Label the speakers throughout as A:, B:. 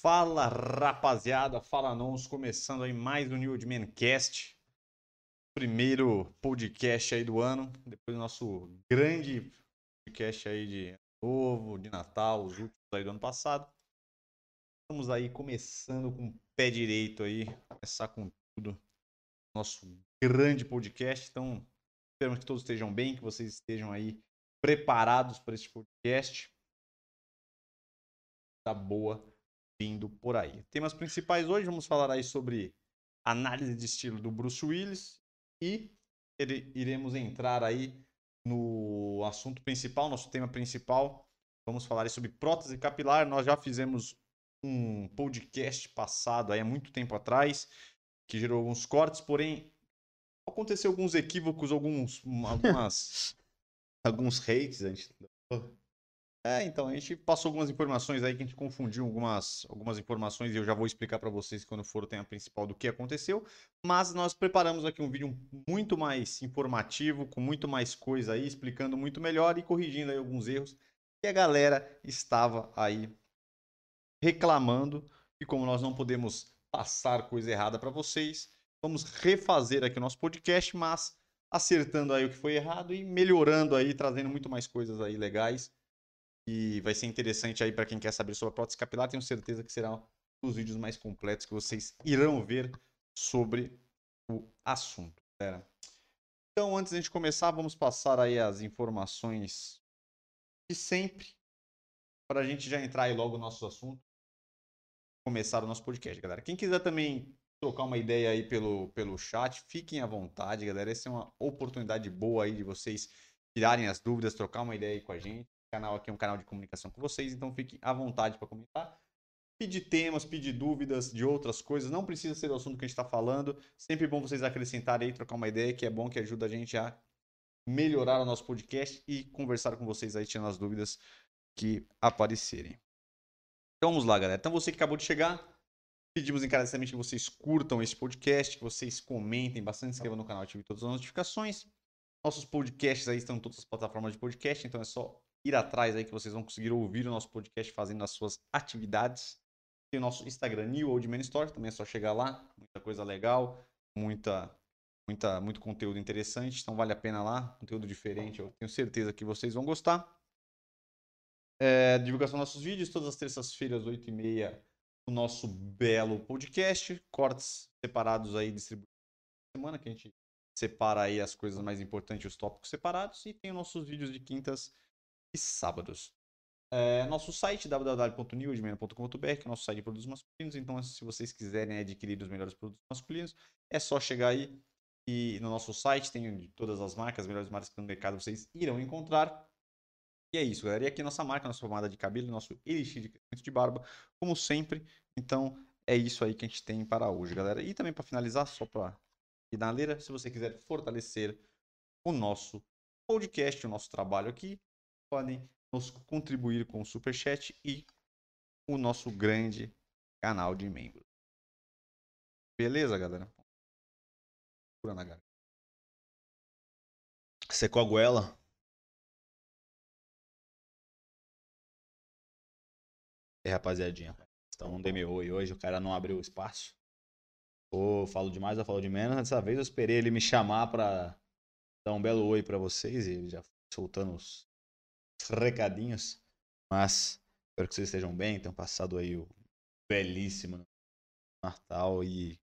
A: Fala rapaziada, fala nós, começando aí mais um New Old Man Cast, primeiro podcast aí do ano, depois do nosso grande podcast aí de novo, de Natal, os últimos aí do ano passado. Estamos aí começando com o pé direito aí, começar com tudo, nosso grande podcast, então esperamos que todos estejam bem, que vocês estejam aí preparados para este podcast. Tá boa vindo por aí. Temas principais hoje, vamos falar aí sobre análise de estilo do Bruce Willis e iremos entrar aí no assunto principal, nosso tema principal. Vamos falar aí sobre prótese capilar. Nós já fizemos um podcast passado aí há muito tempo atrás que gerou alguns cortes, porém aconteceu alguns equívocos, alguns algumas alguns hates, a gente é, então, a gente passou algumas informações aí que a gente confundiu algumas, algumas informações e eu já vou explicar para vocês quando for o tema principal do que aconteceu. Mas nós preparamos aqui um vídeo muito mais informativo, com muito mais coisa aí, explicando muito melhor e corrigindo aí alguns erros que a galera estava aí reclamando. E como nós não podemos passar coisa errada para vocês, vamos refazer aqui o nosso podcast, mas acertando aí o que foi errado e melhorando aí, trazendo muito mais coisas aí legais e vai ser interessante aí para quem quer saber sobre a prótese capilar. Tenho certeza que será um dos vídeos mais completos que vocês irão ver sobre o assunto. Galera. Então, antes de a gente começar, vamos passar aí as informações de sempre para a gente já entrar aí logo no nosso assunto. Começar o nosso podcast, galera. Quem quiser também trocar uma ideia aí pelo, pelo chat, fiquem à vontade, galera. Essa é uma oportunidade boa aí de vocês tirarem as dúvidas, trocar uma ideia aí com a gente canal aqui é um canal de comunicação com vocês, então fique à vontade para comentar. Pedir temas, pedir dúvidas de outras coisas, não precisa ser o assunto que a gente está falando. Sempre bom vocês acrescentarem aí, trocar uma ideia, que é bom, que ajuda a gente a melhorar o nosso podcast e conversar com vocês aí, tirando as dúvidas que aparecerem. Então vamos lá, galera. Então você que acabou de chegar, pedimos encarecidamente que vocês curtam esse podcast, que vocês comentem bastante, inscrevam no canal, ativem todas as notificações. Nossos podcasts aí estão em todas as plataformas de podcast, então é só ir atrás aí que vocês vão conseguir ouvir o nosso podcast fazendo as suas atividades. Tem o nosso Instagram New Old Man Store, também é só chegar lá, muita coisa legal, muita muita muito conteúdo interessante, então vale a pena lá, conteúdo diferente, eu tenho certeza que vocês vão gostar. É, divulgação dos nossos vídeos, todas as terças-feiras, 8h30, o nosso belo podcast, cortes separados aí distribuídos semana, que a gente separa aí as coisas mais importantes, os tópicos separados, e tem os nossos vídeos de quintas e sábados. É, nosso site www.newedman.com.br, que é o nosso site de produtos masculinos. Então, se vocês quiserem adquirir os melhores produtos masculinos, é só chegar aí e no nosso site tem todas as marcas, as melhores marcas no mercado vocês irão encontrar. E é isso, galera. E aqui nossa marca, nossa pomada de cabelo, nosso elixir de crescimento de barba, como sempre. Então, é isso aí que a gente tem para hoje, galera. E também para finalizar, só para finaleira, se você quiser fortalecer o nosso podcast, o nosso trabalho aqui, podem nos contribuir com o Super Chat e o nosso grande canal de membros. Beleza, galera? Pura na garganta.
B: Secou a goela? E rapaziadinha. Então não dei oi hoje, o cara não abriu espaço. Ou falo demais ou falo de menos. Dessa vez eu esperei ele me chamar pra dar um belo oi pra vocês e ele já soltando os recadinhos. Mas espero que vocês estejam bem, tenham passado aí o belíssimo Natal e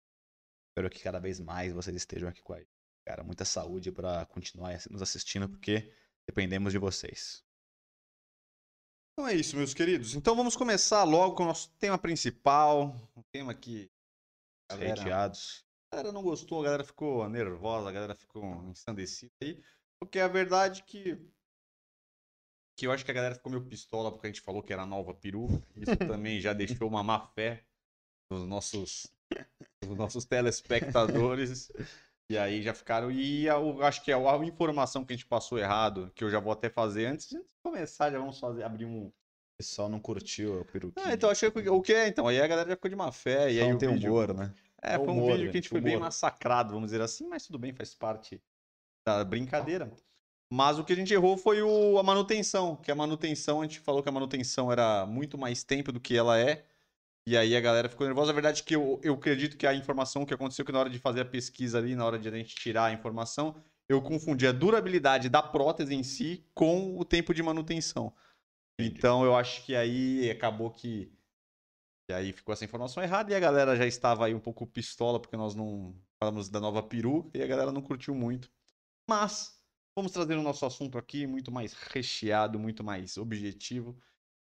B: espero que cada vez mais vocês estejam aqui com a gente. Cara, muita saúde para continuar nos assistindo, porque dependemos de vocês.
A: Então é isso, meus queridos. Então vamos começar logo com o nosso tema principal. Um tema que.
B: Galera.
A: A galera não gostou, a galera ficou nervosa, a galera ficou ensandecida aí. Porque a verdade é que que eu acho que a galera ficou meio pistola porque a gente falou que era nova peruca. Isso também já deixou uma má fé nos nossos, nos nossos telespectadores. E aí já ficaram. E eu acho que a, a, informação que a gente passou errado, que eu já vou até fazer antes de começar, já vamos fazer, abrir um.
B: O pessoal não curtiu a peruca.
A: Ah, então achei que. O que é? Então, aí a galera já ficou de má fé. E aí
B: não tem
A: vídeo...
B: humor, né?
A: É, foi um humor, vídeo que a gente foi humor. bem massacrado, vamos dizer assim, mas tudo bem, faz parte da brincadeira. Mas o que a gente errou foi o, a manutenção, que a manutenção, a gente falou que a manutenção era muito mais tempo do que ela é. E aí a galera ficou nervosa. A verdade é que eu, eu acredito que a informação que aconteceu que na hora de fazer a pesquisa ali, na hora de a gente tirar a informação, eu confundi a durabilidade da prótese em si com o tempo de manutenção.
B: Entendi.
A: Então eu acho que aí acabou que. E aí ficou essa informação errada e a galera já estava aí um pouco pistola porque nós não falamos da nova peruca e a galera não curtiu muito. Mas vamos trazer o nosso assunto aqui muito mais recheado, muito mais objetivo.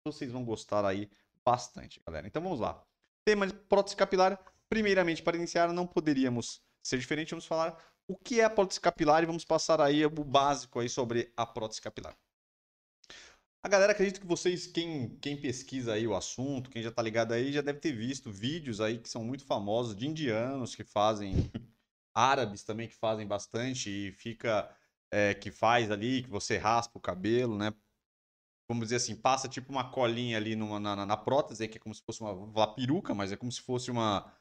A: Vocês vão gostar aí bastante, galera. Então vamos lá. Tema de prótese capilar. Primeiramente, para iniciar, não poderíamos ser diferente. Vamos falar o que é a prótese capilar e vamos passar aí o básico aí sobre a prótese capilar. A galera, acredito que vocês, quem, quem pesquisa aí o assunto, quem já tá ligado aí, já deve ter visto vídeos aí que são muito famosos de indianos que fazem, árabes também que fazem bastante e fica, é, que faz ali, que você raspa o cabelo, né? Vamos dizer assim, passa tipo uma colinha ali numa, na, na, na prótese, que é como se fosse uma, uma peruca, mas é como se fosse uma,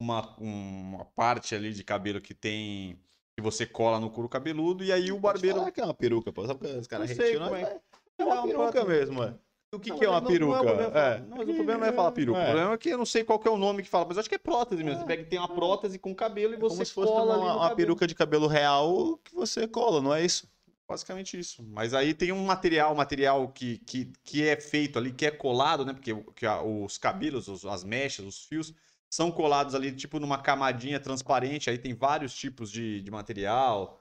A: uma, uma parte ali de cabelo que tem, que você cola no couro cabeludo, e aí o barbeiro...
B: Falar que é uma peruca, pô. Sabe que os caras retiram,
A: é.
B: É uma
A: Não,
B: peruca mesmo, mano. O que,
A: Não,
B: que é uma
A: não- não
B: peruca?
A: o problema falar-
B: É.
A: Não, mas o problema não é falar peruca.
B: É.
A: O problema é que eu não sei qual que é o nome que fala, mas acho que é prótese mesmo.
B: É.
A: Você pega que tem uma prótese com cabelo e você
B: Como se fosse
A: cola
B: uma, uma peruca de cabelo real que você cola, não é isso?
A: Basicamente isso. Mas aí tem um material, material que, que, que é feito ali, que é colado, né? Porque que os cabelos, os- as mechas, os fios, são colados ali, tipo, numa camadinha transparente. Aí tem vários tipos de, de material.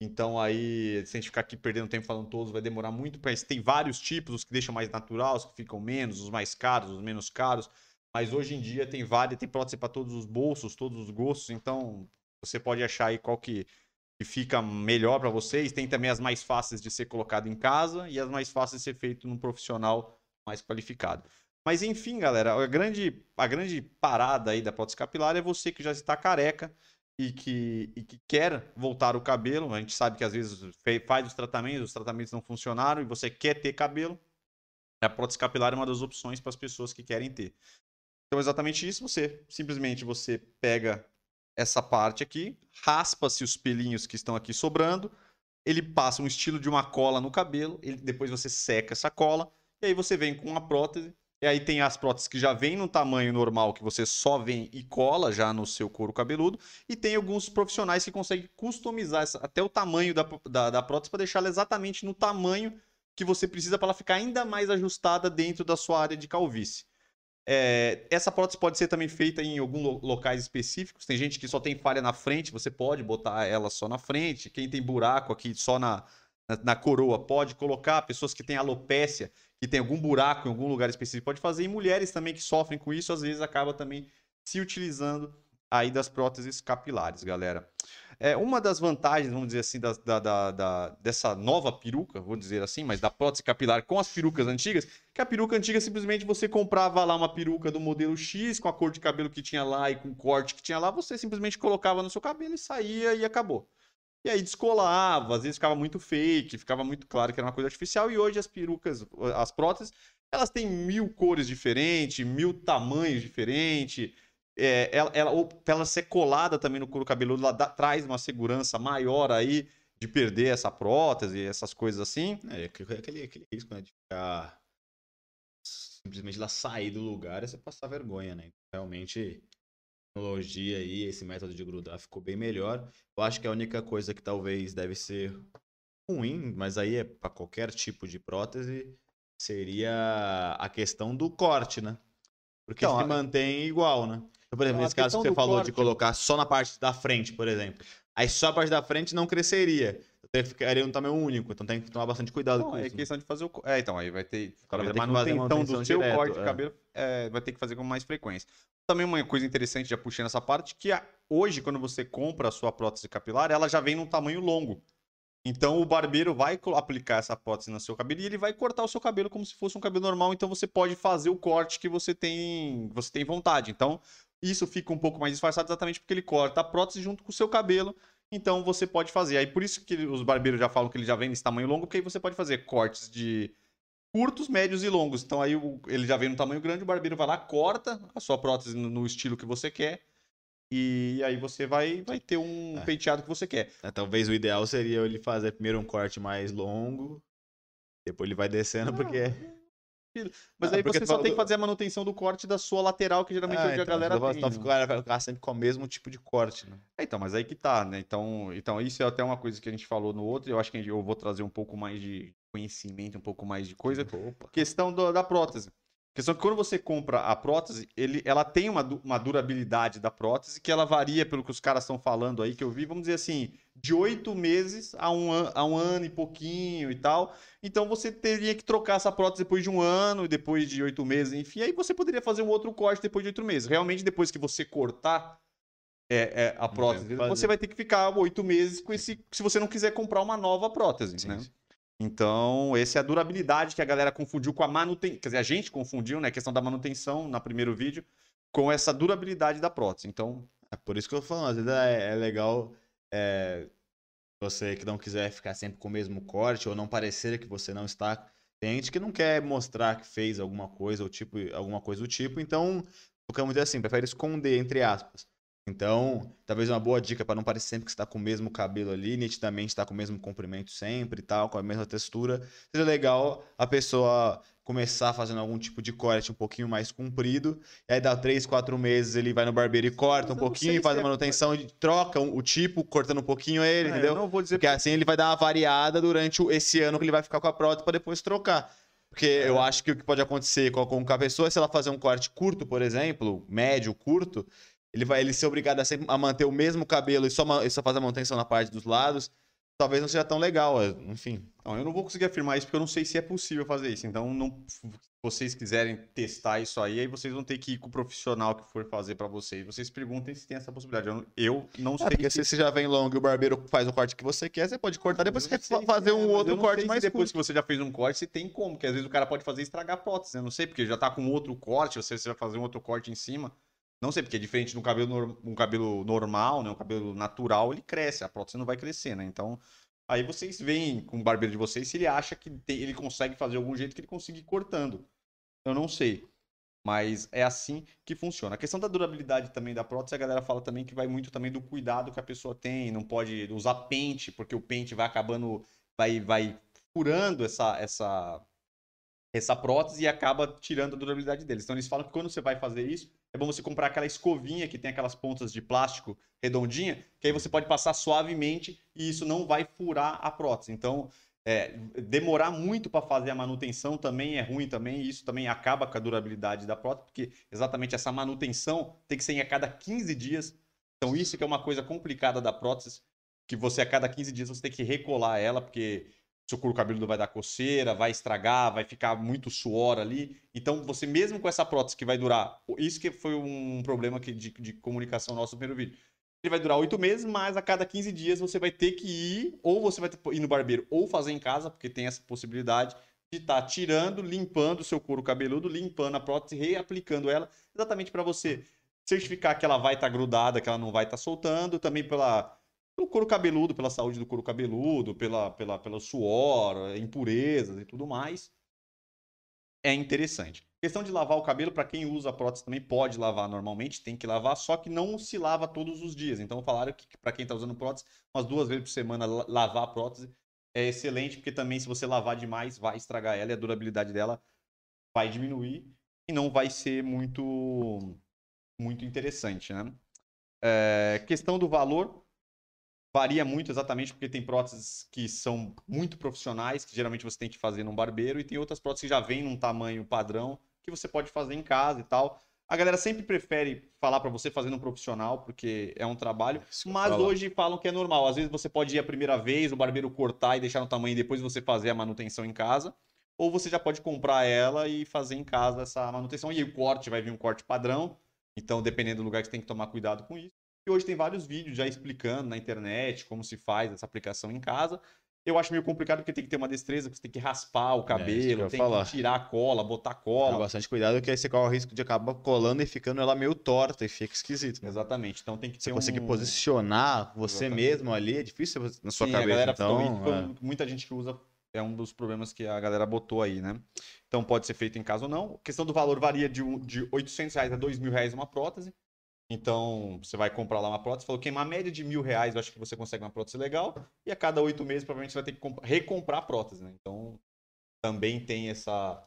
A: Então aí, se a gente ficar aqui perdendo tempo falando todos, vai demorar muito. Mas tem vários tipos, os que deixam mais natural, os que ficam menos, os mais caros, os menos caros. Mas hoje em dia tem várias, tem prótese para todos os bolsos, todos os gostos. Então você pode achar aí qual que, que fica melhor para vocês. Tem também as mais fáceis de ser colocado em casa e as mais fáceis de ser feito num profissional mais qualificado. Mas enfim, galera, a grande, a grande parada aí da prótese capilar é você que já está careca e que, e que quer voltar o cabelo. A gente sabe que às vezes faz os tratamentos, os tratamentos não funcionaram e você quer ter cabelo. A prótese capilar é uma das opções para as pessoas que querem ter. Então, exatamente isso, você simplesmente você pega essa parte aqui, raspa-se os pelinhos que estão aqui sobrando, ele passa um estilo de uma cola no cabelo, ele, depois você seca essa cola, e aí você vem com uma prótese, e aí tem as próteses que já vêm no tamanho normal, que você só vem e cola já no seu couro cabeludo, e tem alguns profissionais que conseguem customizar essa- até o tamanho da, da, da prótese para deixá-la exatamente no tamanho que você precisa para ela ficar ainda mais ajustada dentro da sua área de calvície. É, essa prótese pode ser também feita em alguns lo- locais específicos. Tem gente que só tem falha na frente, você pode botar ela só na frente. Quem tem buraco aqui só na, na, na coroa pode colocar. Pessoas que têm alopécia, que tem algum buraco em algum lugar específico, pode fazer. E mulheres também que sofrem com isso, às vezes acaba também se utilizando aí das próteses capilares, galera. É, uma das vantagens, vamos dizer assim, da, da- da- dessa nova peruca, vou dizer assim, mas da prótese capilar com as perucas antigas, que a peruca antiga simplesmente você comprava lá uma peruca do modelo X, com a cor de cabelo que tinha lá e com o corte que tinha lá, você simplesmente colocava no seu cabelo e saía e acabou. E aí descolava, às vezes ficava muito fake, ficava muito claro que era uma coisa artificial, e hoje as perucas, as próteses, elas têm mil cores diferentes, mil tamanhos diferentes. É, ela, ela, ou pra ela ser colada também no couro cabeludo, ela dá- traz uma segurança maior aí de perder essa prótese, essas coisas assim.
B: É, aquele, aquele, aquele risco, né? De ficar. Simplesmente ela sair do lugar e você passar vergonha, né? Realmente, tecnologia aí, esse método de grudar ficou bem melhor. Eu acho que a única coisa que talvez deve ser ruim, mas aí é para qualquer tipo de prótese, seria a questão do corte, né? Porque
A: Então,
B: se
A: a-
B: mantém igual, né? Então, por exemplo,
A: Então,
B: nesse caso que você falou de
A: corte-
B: colocar só na parte da frente, por exemplo. Aí só a parte da frente não cresceria. Então ficaria um tamanho único. Então tem que tomar bastante cuidado
A: Não,
B: com
A: é
B: isso. né?
A: questão de fazer o. É, então, aí vai ter.
B: cara vai ter que fazer
A: manutenção do seu
B: direto,
A: corte de
B: é.
A: cabelo é, vai ter que fazer com mais frequência. Também uma coisa interessante, já puxei nessa parte, que a- hoje, quando você compra a sua prótese capilar, ela já vem num tamanho longo. Então o barbeiro vai aplicar essa prótese no seu cabelo e ele vai cortar o seu cabelo como se fosse um cabelo normal. Então você pode fazer o corte que você tem, você tem vontade. Então isso fica um pouco mais disfarçado exatamente porque ele corta a prótese junto com o seu cabelo. Então você pode fazer. Aí por isso que os barbeiros já falam que ele já vem nesse tamanho longo, porque aí você pode fazer cortes de curtos, médios e longos. Então aí ele já vem no tamanho grande, o barbeiro vai lá, corta a sua prótese no, no estilo que você quer. E aí você vai, vai ter um
B: É.
A: penteado que você quer.
B: É, Talvez o ideal seria ele fazer primeiro um corte mais longo, depois ele vai descendo, porque
A: Mas
B: Ah,
A: aí você só
B: falou
A: tem que fazer a manutenção do corte da sua lateral, que geralmente é o que a galera
B: então,
A: tem.
B: então
A: né?
B: vai ficar sempre com o mesmo tipo de corte, né?
A: É, então, mas aí que tá, né? Então, então, isso é até uma coisa que a gente falou no outro, e eu acho que eu vou trazer um pouco mais de conhecimento, um pouco mais de coisa.
B: Opa.
A: Questão do- da prótese. Questão que quando você compra a prótese, ele, ela tem uma, uma durabilidade da prótese que ela varia pelo que os caras estão falando aí, que eu vi, vamos dizer assim, de oito meses a um, an- a um ano e pouquinho e tal. Então você teria que trocar essa prótese depois de um ano, e depois de oito meses, enfim. Aí você poderia fazer um outro corte depois de oito meses. Realmente, depois que você cortar é, é, a prótese, você vai ter que ficar oito meses com esse. Se você não quiser comprar uma nova prótese,
B: Sim,
A: né?
B: sim.
A: Então, essa é a durabilidade que a galera confundiu com a manutenção. Quer dizer, a gente confundiu, né? A questão da manutenção no primeiro vídeo com essa durabilidade da prótese. Então,
B: É por isso que eu falo, às vezes é, é legal é, você que não quiser ficar sempre com o mesmo corte ou não parecer que você não está. Tem gente que não quer mostrar que fez alguma coisa ou tipo, alguma coisa do tipo, então ficamos assim, prefere esconder, entre aspas. Então, talvez uma boa dica para não parecer sempre que está com o mesmo cabelo ali, nitidamente está com o mesmo comprimento sempre e tal, com a mesma textura. Seja legal a pessoa começar fazendo algum tipo de corte um pouquinho mais comprido, e aí dá 3, 4 meses ele vai no barbeiro e corta um pouquinho, faz
A: se
B: a
A: é-
B: manutenção e troca o tipo, cortando um pouquinho ele,
A: é,
B: entendeu?
A: eu não vou dizer
B: Porque assim ele vai dar uma variada durante esse ano que ele vai ficar com a prótese para depois trocar. Porque
A: É.
B: eu acho que o que pode acontecer com, com a pessoa, se ela fazer um corte curto, por exemplo, médio, curto, ele vai ele ser obrigado a, sempre, a manter o mesmo cabelo e só, e só fazer a manutenção na parte dos lados, talvez não seja tão legal, é, enfim.
A: Não, eu não vou conseguir afirmar isso porque eu não sei se é possível fazer isso. Então, não, se vocês quiserem testar isso aí, aí vocês vão ter que ir com o profissional que for fazer pra vocês. Vocês perguntem se tem essa possibilidade. Eu, não- eu não
B: É,
A: sei
B: porque
A: se
B: você já vem longo e o barbeiro faz o corte que você quer, você pode cortar, depois você quer fazer
A: é,
B: um
A: mas
B: outro corte mais
A: depois
B: curto.
A: que você já fez um corte, se tem como, porque às vezes o cara pode fazer estragar a prótese, né? Eu não sei, porque já tá com outro corte, você, você vai fazer um outro corte em cima. Não sei, porque é diferente de um cabelo, um cabelo normal, né? Um cabelo natural, ele cresce, a prótese não vai crescer, né? Então, aí vocês veem com o barbeiro de vocês se ele acha que tem- ele consegue fazer algum jeito que ele consiga ir cortando. Eu não sei. Mas é assim que funciona. A questão da durabilidade também da prótese, a galera fala também que vai muito também do cuidado que a pessoa tem. Não pode usar pente, porque o pente vai acabando, vai, vai furando essa, essa, essa prótese e acaba tirando a durabilidade deles. Então eles falam que quando você vai fazer isso, é bom você comprar aquela escovinha que tem aquelas pontas de plástico redondinha, que aí você pode passar suavemente e isso não vai furar a prótese. Então, é, demorar muito para fazer a manutenção também é ruim também, e isso também acaba com a durabilidade da prótese, porque exatamente essa manutenção tem que ser a cada 15 dias. Então, isso que é uma coisa complicada da prótese, que você a cada 15 dias você tem que recolar ela, porque seu couro cabeludo vai dar coceira, vai estragar, vai ficar muito suor ali. Então, você mesmo com essa prótese que vai durar, isso que foi um problema que, de, de comunicação nosso no primeiro vídeo. Ele vai durar oito meses, mas a cada 15 dias você vai ter que ir, ou você vai ir no barbeiro, ou fazer em casa, porque tem essa possibilidade de estar tirando, limpando o seu couro cabeludo, limpando a prótese, reaplicando ela, exatamente para você certificar que ela vai estar grudada, que ela não vai estar soltando, também pela, pelo couro cabeludo, pela saúde do couro cabeludo, pela, pela, pelo suor, impurezas e tudo mais. É interessante. Questão de lavar o cabelo, para quem usa prótese também pode lavar normalmente, tem que lavar, só que não se lava todos os dias. Então falaram que para quem está usando prótese, umas duas vezes por semana la- lavar a prótese é excelente, porque também se você lavar demais, vai estragar ela e a durabilidade dela vai diminuir e não vai ser muito muito interessante, né? É, questão do valor varia muito exatamente porque tem próteses que são muito profissionais, que geralmente você tem que fazer num barbeiro, e tem outras próteses que já vêm num tamanho padrão, que você pode fazer em casa e tal. A galera sempre prefere falar para você fazer num profissional, porque é um trabalho,
B: que
A: mas hoje falam que é normal. Às vezes você pode ir a primeira vez, o barbeiro cortar e deixar no tamanho e depois você fazer a manutenção em casa. Ou você já pode comprar ela e fazer em casa essa manutenção. E aí o corte vai vir um corte padrão. Então, dependendo do lugar, você tem que tomar cuidado com isso. E hoje tem vários vídeos já explicando na internet como se faz essa aplicação em casa. Eu acho meio complicado porque tem que ter uma destreza, você tem que raspar o
B: É,
A: cabelo,
B: ia
A: tem
B: falar.
A: que tirar a cola, botar cola.
B: bastante cuidado, porque aí você corre o risco de acabar colando e ficando ela meio torta e fica esquisito. né?
A: Exatamente. Então tem que
B: Você
A: ter
B: conseguir
A: um...
B: posicionar você
A: Exatamente.
B: mesmo ali, é difícil na sua
A: Sim,
B: cabeça.
A: a galera
B: então, é.
A: muita gente que usa é um dos problemas que a galera botou aí, né? Então pode ser feito em casa ou não. A questão do valor varia de, um, de 800 reais a 2 mil reais uma prótese. Então você vai comprar lá uma prótese, falou que uma média de mil reais eu acho que você consegue uma prótese legal. E a cada oito meses provavelmente você vai ter que comp- recomprar a prótese, né? Então também tem essa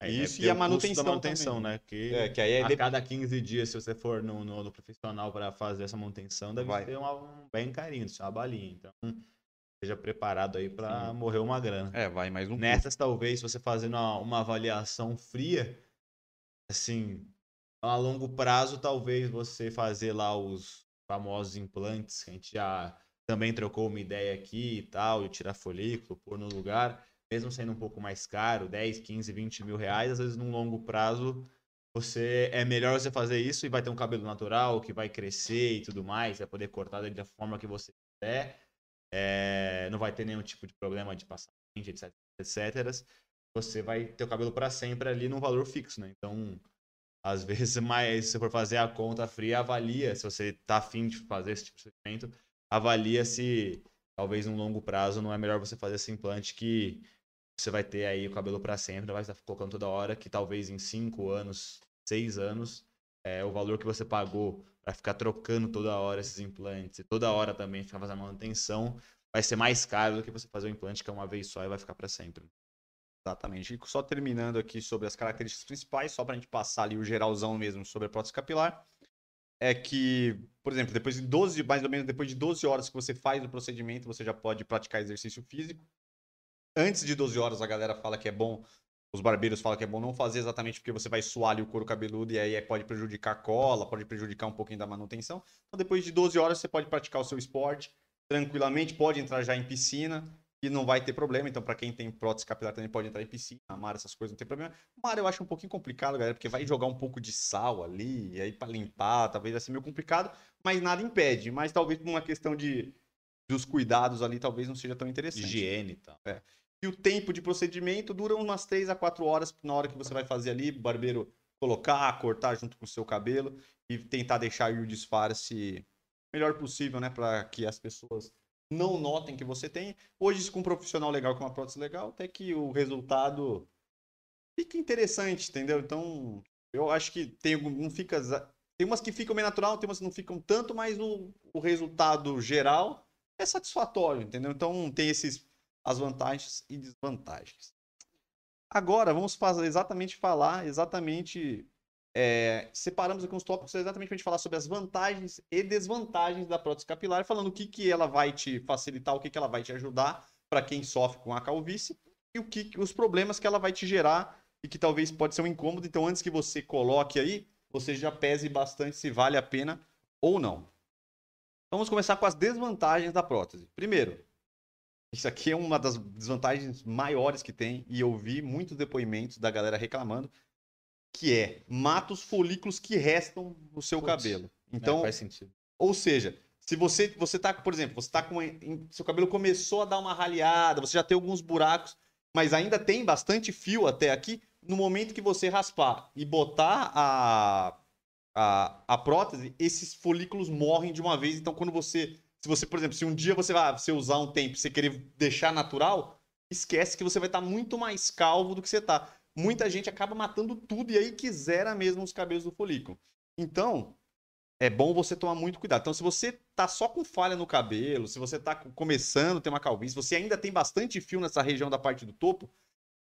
B: Aí
A: Isso e a manutenção
B: manutenção,
A: também.
B: né? Que
A: É, que aí é
B: a
A: de-
B: cada 15 dias, se você for no, no, no profissional para fazer essa manutenção, deve
A: Vai.
B: ser uma, um bem carinho, uma balinha. Então, seja preparado aí para morrer uma grana.
A: É, vai mais um
B: Nessas, talvez, se você fazendo uma, uma avaliação fria, assim, a longo prazo, talvez você fazer lá os famosos implantes, que a gente já também trocou uma ideia aqui e tal, de tirar folículo, pôr no lugar, mesmo sendo um pouco mais caro, 10, 15, 20 mil reais, às vezes num longo prazo você é melhor você fazer isso e vai ter um cabelo natural que vai crescer e tudo mais, vai poder cortar dele da forma que você quiser, é, não vai ter nenhum tipo de problema de passamento, etc, etc. Você vai ter o cabelo para sempre ali num valor fixo, né? Então, às vezes, mais se você for fazer a conta fria, avalia se você tá afim de fazer esse tipo de procedimento, avalia se talvez num longo prazo não é melhor você fazer esse implante que você vai ter aí o cabelo para sempre, não vai estar colocando toda hora, que talvez em 5 anos, 6 anos, é, o valor que você pagou para ficar trocando toda hora esses implantes e toda hora também ficar fazendo manutenção, vai ser mais caro do que você fazer o implante que é uma vez só e vai ficar para sempre.
A: Exatamente. E só terminando aqui sobre as características principais, só para a gente passar ali o geralzão mesmo sobre a prótese capilar, é que, por exemplo, depois de 12, mais ou menos depois de 12 horas que você faz o procedimento, você já pode praticar exercício físico. Antes de 12 horas, a galera fala que é bom, os barbeiros falam que é bom não fazer exatamente porque você vai suar ali o couro cabeludo e aí é- pode prejudicar a cola, pode prejudicar um pouquinho da manutenção. Então, depois de 12 horas, você pode praticar o seu esporte tranquilamente, pode entrar já em piscina e não vai ter problema. Então, para quem tem prótese capilar também pode entrar em piscina, mar, essas coisas, não tem problema. Mar eu acho um pouquinho complicado, galera, porque vai jogar um pouco de sal ali, e aí para limpar, talvez vai ser meio complicado, mas nada impede. Mas talvez por uma questão de dos cuidados ali, talvez não seja tão interessante.
B: Higiene e tal.
A: E o tempo de procedimento dura umas 3 a 4 horas na hora que você vai fazer ali, o barbeiro colocar, cortar junto com o seu cabelo e tentar deixar o disfarce melhor possível, né, para que as pessoas não notem que você tem. Hoje, com um profissional legal, com uma prótese legal, até que o resultado fica interessante, entendeu? Então, eu acho que tem não fica tem umas que ficam meio natural, tem umas que não ficam tanto, mas o, o resultado geral é satisfatório, entendeu? Então, tem esses as vantagens e desvantagens. Agora, vamos fazer exatamente falar, exatamente. É, separamos aqui uns tópicos exatamente para a gente falar sobre as vantagens e desvantagens da prótese capilar, falando o que, que ela vai te facilitar, o que, que ela vai te ajudar para quem sofre com a calvície e o que, os problemas que ela vai te gerar e que talvez pode ser um incômodo. Então, antes que você coloque aí, você já pese bastante se vale a pena ou não. Vamos começar com as desvantagens da prótese. Primeiro, isso aqui é uma das desvantagens maiores que tem, e eu vi muitos depoimentos da galera reclamando, que é mata os folículos que restam no seu cabelo.
B: Então,
A: Então,
B: faz sentido.
A: ou seja, se você você tá, por exemplo, você tá com em- seu cabelo começou a dar uma raleada, você já tem alguns buracos, mas ainda tem bastante fio até aqui, no momento que você raspar e botar a a, a prótese, esses folículos morrem de uma vez. Então, quando você. Se você, por exemplo, se um dia você vai você usar um tempo e você querer deixar natural, esquece que você vai estar muito mais calvo do que você tá. Muita gente acaba matando tudo e aí quisera mesmo os cabelos do folículo. Então, é bom você tomar muito cuidado. Então, se você tá só com falha no cabelo, se você tá começando a ter uma calvície, você ainda tem bastante fio nessa região da parte do topo,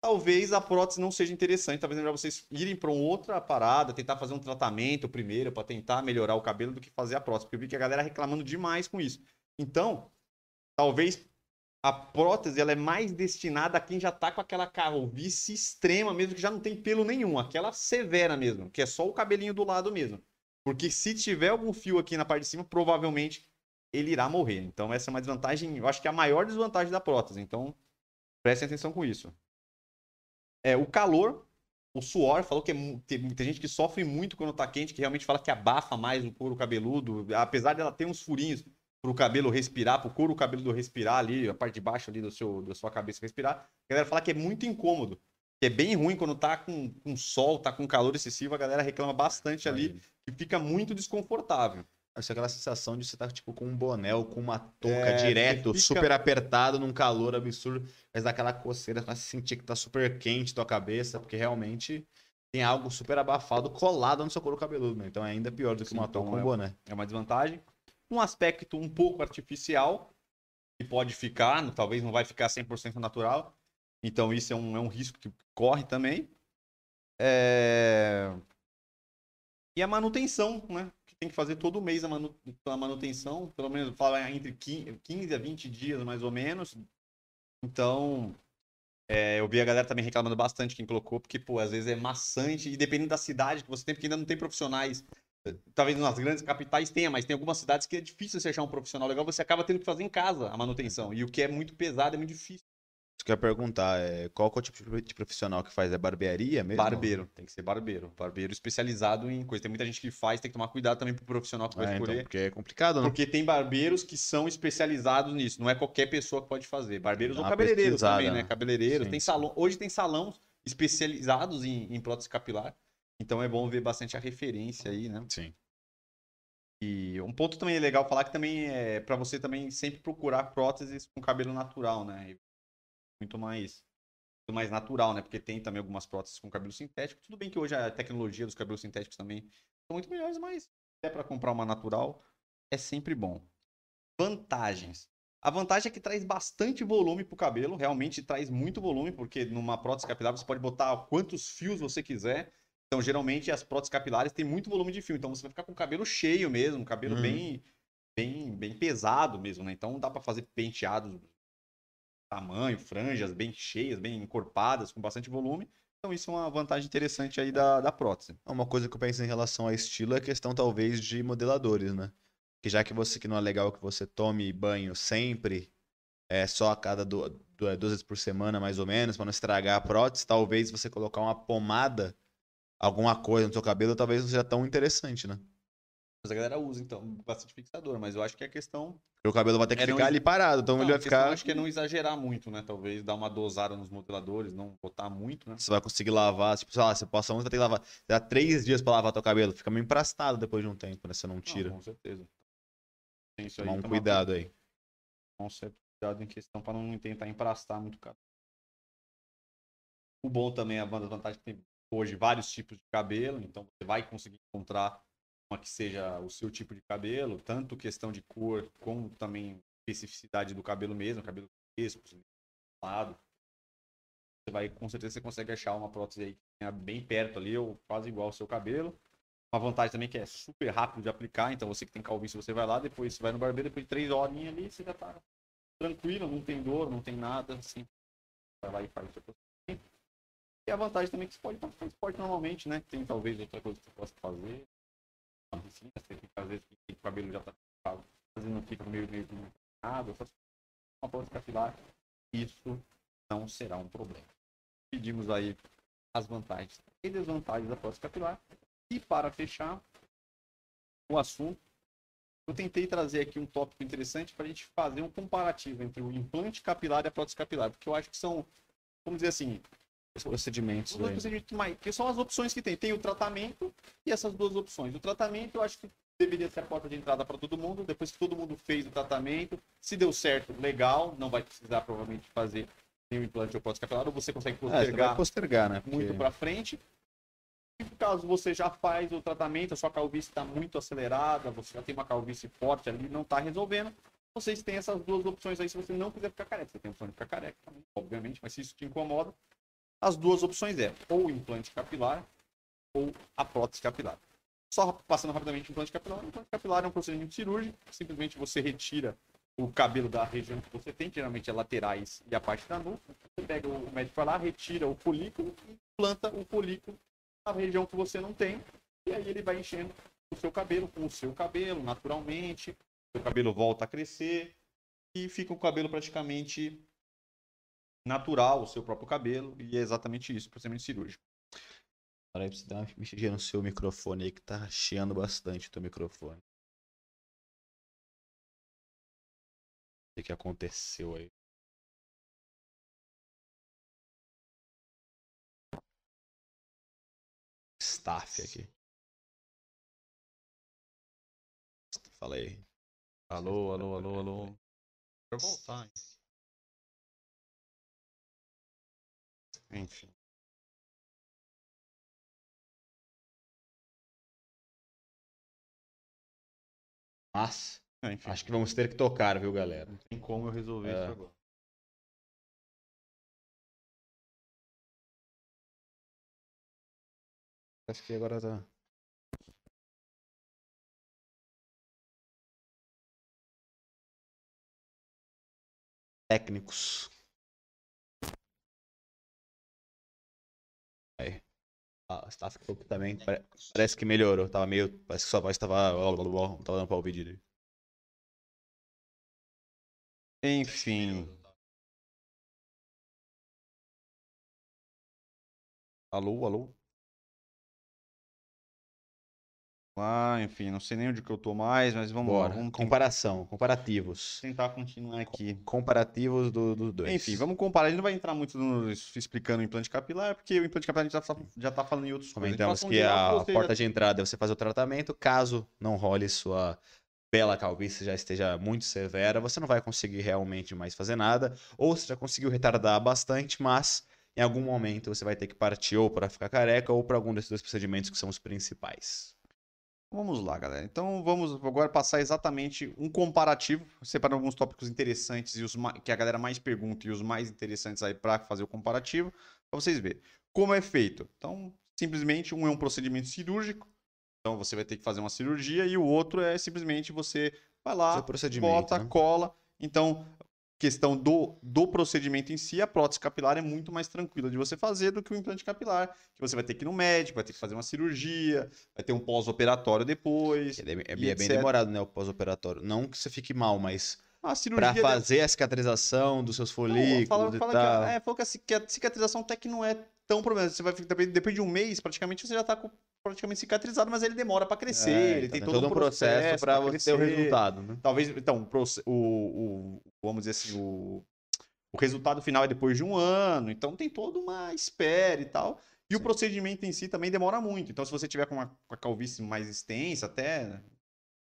A: talvez a prótese não seja interessante. Talvez é melhor vocês irem para uma outra parada, tentar fazer um tratamento primeiro para tentar melhorar o cabelo do que fazer a prótese. Porque eu vi que a galera reclamando demais com isso. Então, talvez a prótese ela é mais destinada a quem já tá com aquela calvície extrema mesmo, que já não tem pelo nenhum, aquela severa mesmo, que é só o cabelinho do lado mesmo. Porque se tiver algum fio aqui na parte de cima, provavelmente ele irá morrer. Então essa é uma desvantagem, eu acho que é a maior desvantagem da prótese. Então prestem atenção com isso. É, o calor, o suor, falou que é tem muita gente que sofre muito quando tá quente, que realmente fala que abafa mais o couro cabeludo, apesar dela ter uns furinhos pro cabelo respirar, pro couro cabeludo respirar ali, a parte de baixo ali do seu, da sua cabeça respirar. A galera fala que é muito incômodo, que é bem ruim quando tá com, com sol, tá com calor excessivo, a galera reclama bastante ali, que fica muito desconfortável.
B: Acho aquela sensação de você estar tipo com um boné ou com uma touca
A: É,
B: direto,
A: você fica-
B: super apertado, num calor absurdo, mas dá aquela coceira, a sentir que tá super quente tua cabeça, porque realmente tem algo super abafado colado no seu couro cabeludo, né? Então é ainda pior do que
A: Sim,
B: uma
A: então
B: touca com
A: é-
B: um boné.
A: É uma desvantagem. Um aspecto um pouco artificial, que pode ficar, talvez não vai ficar 100% natural. Então isso é um, é um risco que corre também. É... E a manutenção, né? Que tem que fazer todo mês a, manu... a manutenção, pelo menos fala entre 15 a 20 dias mais ou menos. Então, é, eu vi a galera também reclamando bastante quem colocou, porque, pô, às vezes é maçante, e dependendo da cidade que você tem, porque ainda não tem profissionais. Talvez nas grandes capitais tenha, mas tem algumas cidades que é difícil você achar um profissional legal, você acaba tendo que fazer em casa a manutenção. E o que é muito pesado é muito difícil.
B: Isso que eu ia perguntar, é, qual que é o tipo de profissional que faz? É barbearia mesmo?
A: Barbeiro, tem que ser barbeiro. Barbeiro especializado em coisa. Tem muita gente que faz, tem que tomar cuidado também pro profissional que vai
B: É, então,
A: escolher.
B: porque é complicado, né?
A: Porque tem barbeiros que são especializados nisso. Não é qualquer pessoa que pode fazer. Barbeiros ou cabeleireiros também, né? Cabeleireiros.
B: Sim,
A: tem
B: sim.
A: salão. Hoje tem salões especializados em, em prótese capilar. Então é bom ver bastante a referência aí, né?
B: Sim.
A: E um ponto também legal falar que também é para você também sempre procurar próteses com cabelo natural, né? Muito mais muito mais natural, né? Porque tem também algumas próteses com cabelo sintético. Tudo bem que hoje a tecnologia dos cabelos sintéticos também são muito melhores, mas se é para comprar uma natural, é sempre bom. Vantagens. A vantagem é que traz bastante volume pro cabelo, realmente traz muito volume, porque numa prótese capilar você pode botar quantos fios você quiser. Então, geralmente, as próteses capilares têm muito volume de fio. Então, você vai ficar com o cabelo cheio mesmo, cabelo
B: Uhum.
A: bem, bem, bem pesado mesmo, né? Então, dá para fazer penteados tamanho, franjas bem cheias, bem encorpadas, com bastante volume. Então, isso é uma vantagem interessante aí da, da prótese.
B: Uma coisa que eu penso em relação a estilo é a questão, talvez, de modeladores, né? Que já que você que não é legal que você tome banho sempre, é só a cada é, duas vezes por semana, mais ou menos, para não estragar a prótese, talvez você colocar uma pomada, alguma coisa no seu cabelo, talvez não seja tão interessante, né?
A: Mas a galera usa, então, bastante fixador. Mas eu acho que a questão
B: Porque o cabelo vai ter que
A: É, não
B: ficar
A: ex-
B: ali parado, então
A: Não,
B: ele vai
A: questão,
B: ficar.
A: Acho que é não exagerar muito, né? Talvez dar uma dosada nos modeladores, não botar muito, né?
B: Você vai conseguir lavar, tipo, sei lá, você passa um, você vai ter que lavar. Você dá três dias pra lavar teu cabelo, fica meio emprastado depois de um tempo, né? Você não
A: Não,
B: tira.
A: com certeza. Tem isso aí.
B: Tomar um
A: tomar
B: cuidado aí.
A: um certo cuidado em questão para não tentar emprastar muito caro. O bom também, a banda vantagem que tem hoje vários tipos de cabelo, então você vai conseguir encontrar uma que seja o seu tipo de cabelo, tanto questão de cor, como também especificidade do cabelo mesmo, cabelo crespo, lado. Você vai, com certeza, você consegue achar uma prótese aí que tenha bem perto ali, ou quase igual ao seu cabelo. Uma vantagem também que é super rápido de aplicar, então você que tem calvície, você vai lá, depois você vai no barbeiro, depois de três horinhas ali, você já tá tranquilo, não tem dor, não tem nada, assim. Vai lá e faz o seu procedimento. E a vantagem também é que você pode fazer esporte normalmente, né? Tem talvez outra coisa que você possa fazer. Uma piscina, você tem que fazer, o cabelo já tá ficado, fazendo não fica meio meio nada, só uma prótese capilar, isso não será um problema. Pedimos aí as vantagens e desvantagens da prótese capilar. E para fechar o assunto, eu tentei trazer aqui um tópico interessante para a gente fazer um comparativo entre o implante capilar e a prótese capilar, porque eu acho que são, vamos dizer assim,
B: Os procedimentos
A: os dois procedimentos mais, que são as opções que tem. Tem o tratamento e essas duas opções. O tratamento eu acho que deveria ser a porta de entrada para todo mundo. Depois que todo mundo fez o tratamento, se deu certo, legal, não vai precisar provavelmente fazer nenhum implante ou prótese capilar, ou você consegue
B: É, você
A: postergar
B: vai postergar, né?
A: muito
B: Porque-
A: para frente. E caso você já faz o tratamento, a sua calvície está muito acelerada, você já tem uma calvície forte ali, não está resolvendo, vocês têm essas duas opções aí se você não quiser ficar careca. Você tem a opção de ficar careca também, obviamente, mas se isso te incomoda, as duas opções é ou o implante capilar ou a prótese capilar. Só passando rapidamente o implante capilar. O implante capilar é um procedimento cirúrgico, simplesmente você retira o cabelo da região que você tem, geralmente é laterais e a parte da nuca. Você pega o médico vai lá, retira o folículo e planta o folículo na região que você não tem. E aí ele vai enchendo o seu cabelo com o seu cabelo, naturalmente. O cabelo volta a crescer e fica um cabelo praticamente natural, o seu próprio cabelo. E é exatamente isso, procedimento cirúrgico.
B: Peraí, pra você dar uma mexidinha no seu microfone aí, que tá chiando bastante o teu microfone. O que, que aconteceu aí? Staff aqui. Fala aí.
A: Alô, alô, alô, alô. Quero voltar, hein? Enfim.
B: Mas,
A: enfim.
B: acho que vamos ter que tocar, viu, galera?
A: Não tem como eu resolver
B: É.
A: isso agora.
B: Parece que agora tá. Técnicos. Staff falou que também pare- parece que melhorou. Tava meio. Parece que sua voz tava. Não tava dando pra ouvir direito.
A: Enfim. Alô, alô? Ah, enfim, não sei nem onde que eu tô mais, mas vamos lá.
B: Bora.
A: Vamos ten-
B: Comparação. Comparativos.
A: tentar continuar aqui.
B: Comparativos do- dos dois.
A: Enfim, vamos comparar. A gente não vai entrar muito no, explicando o implante capilar, porque o implante capilar a gente já, tá- já tá falando em outros.
B: Comentamos que a porta de entrada é você fazer o tratamento. Caso não role sua bela calvície já esteja muito severa, você não vai conseguir realmente mais fazer nada. Ou você já conseguiu retardar bastante, mas em algum momento você vai ter que partir ou para ficar careca ou para algum desses dois procedimentos que são os principais.
A: Vamos lá, galera. Então vamos agora passar exatamente um comparativo, separando alguns tópicos interessantes e os que a galera mais pergunta e os mais interessantes aí para fazer o comparativo, para vocês verem como é feito. Então, simplesmente um é um procedimento cirúrgico, então você vai ter que fazer uma cirurgia e o outro é simplesmente você vai lá, bota,
B: né?
A: cola. Então, questão do, do procedimento em si, a prótese capilar é muito mais tranquila de você fazer do que o implante capilar, que você vai ter que ir no médico, vai ter que fazer uma cirurgia, vai ter um pós-operatório depois.
B: É, é bem- é bem
A: etc.
B: demorado, né? O pós-operatório. Não que você fique mal, mas para fazer a cicatrização dos seus
A: Não,
B: folículos
A: fala-
B: e
A: fala
B: tal.
A: que, é, falou a ci- que a cicatrização até que não é tão problema. Você vai ficar, depois- de um mês, praticamente, você já tá com- praticamente cicatrizado, mas ele demora para crescer,
B: É,
A: ele
B: então
A: tem todo,
B: um processo para
A: pra
B: você ter o resultado, né?
A: Talvez, então, o o, o- vamos dizer assim, o, o resultado final é depois de um ano, então tem toda uma espera e tal. E o
B: Sim.
A: procedimento em si também demora muito. Então, se você tiver com uma, com a calvície mais extensa, até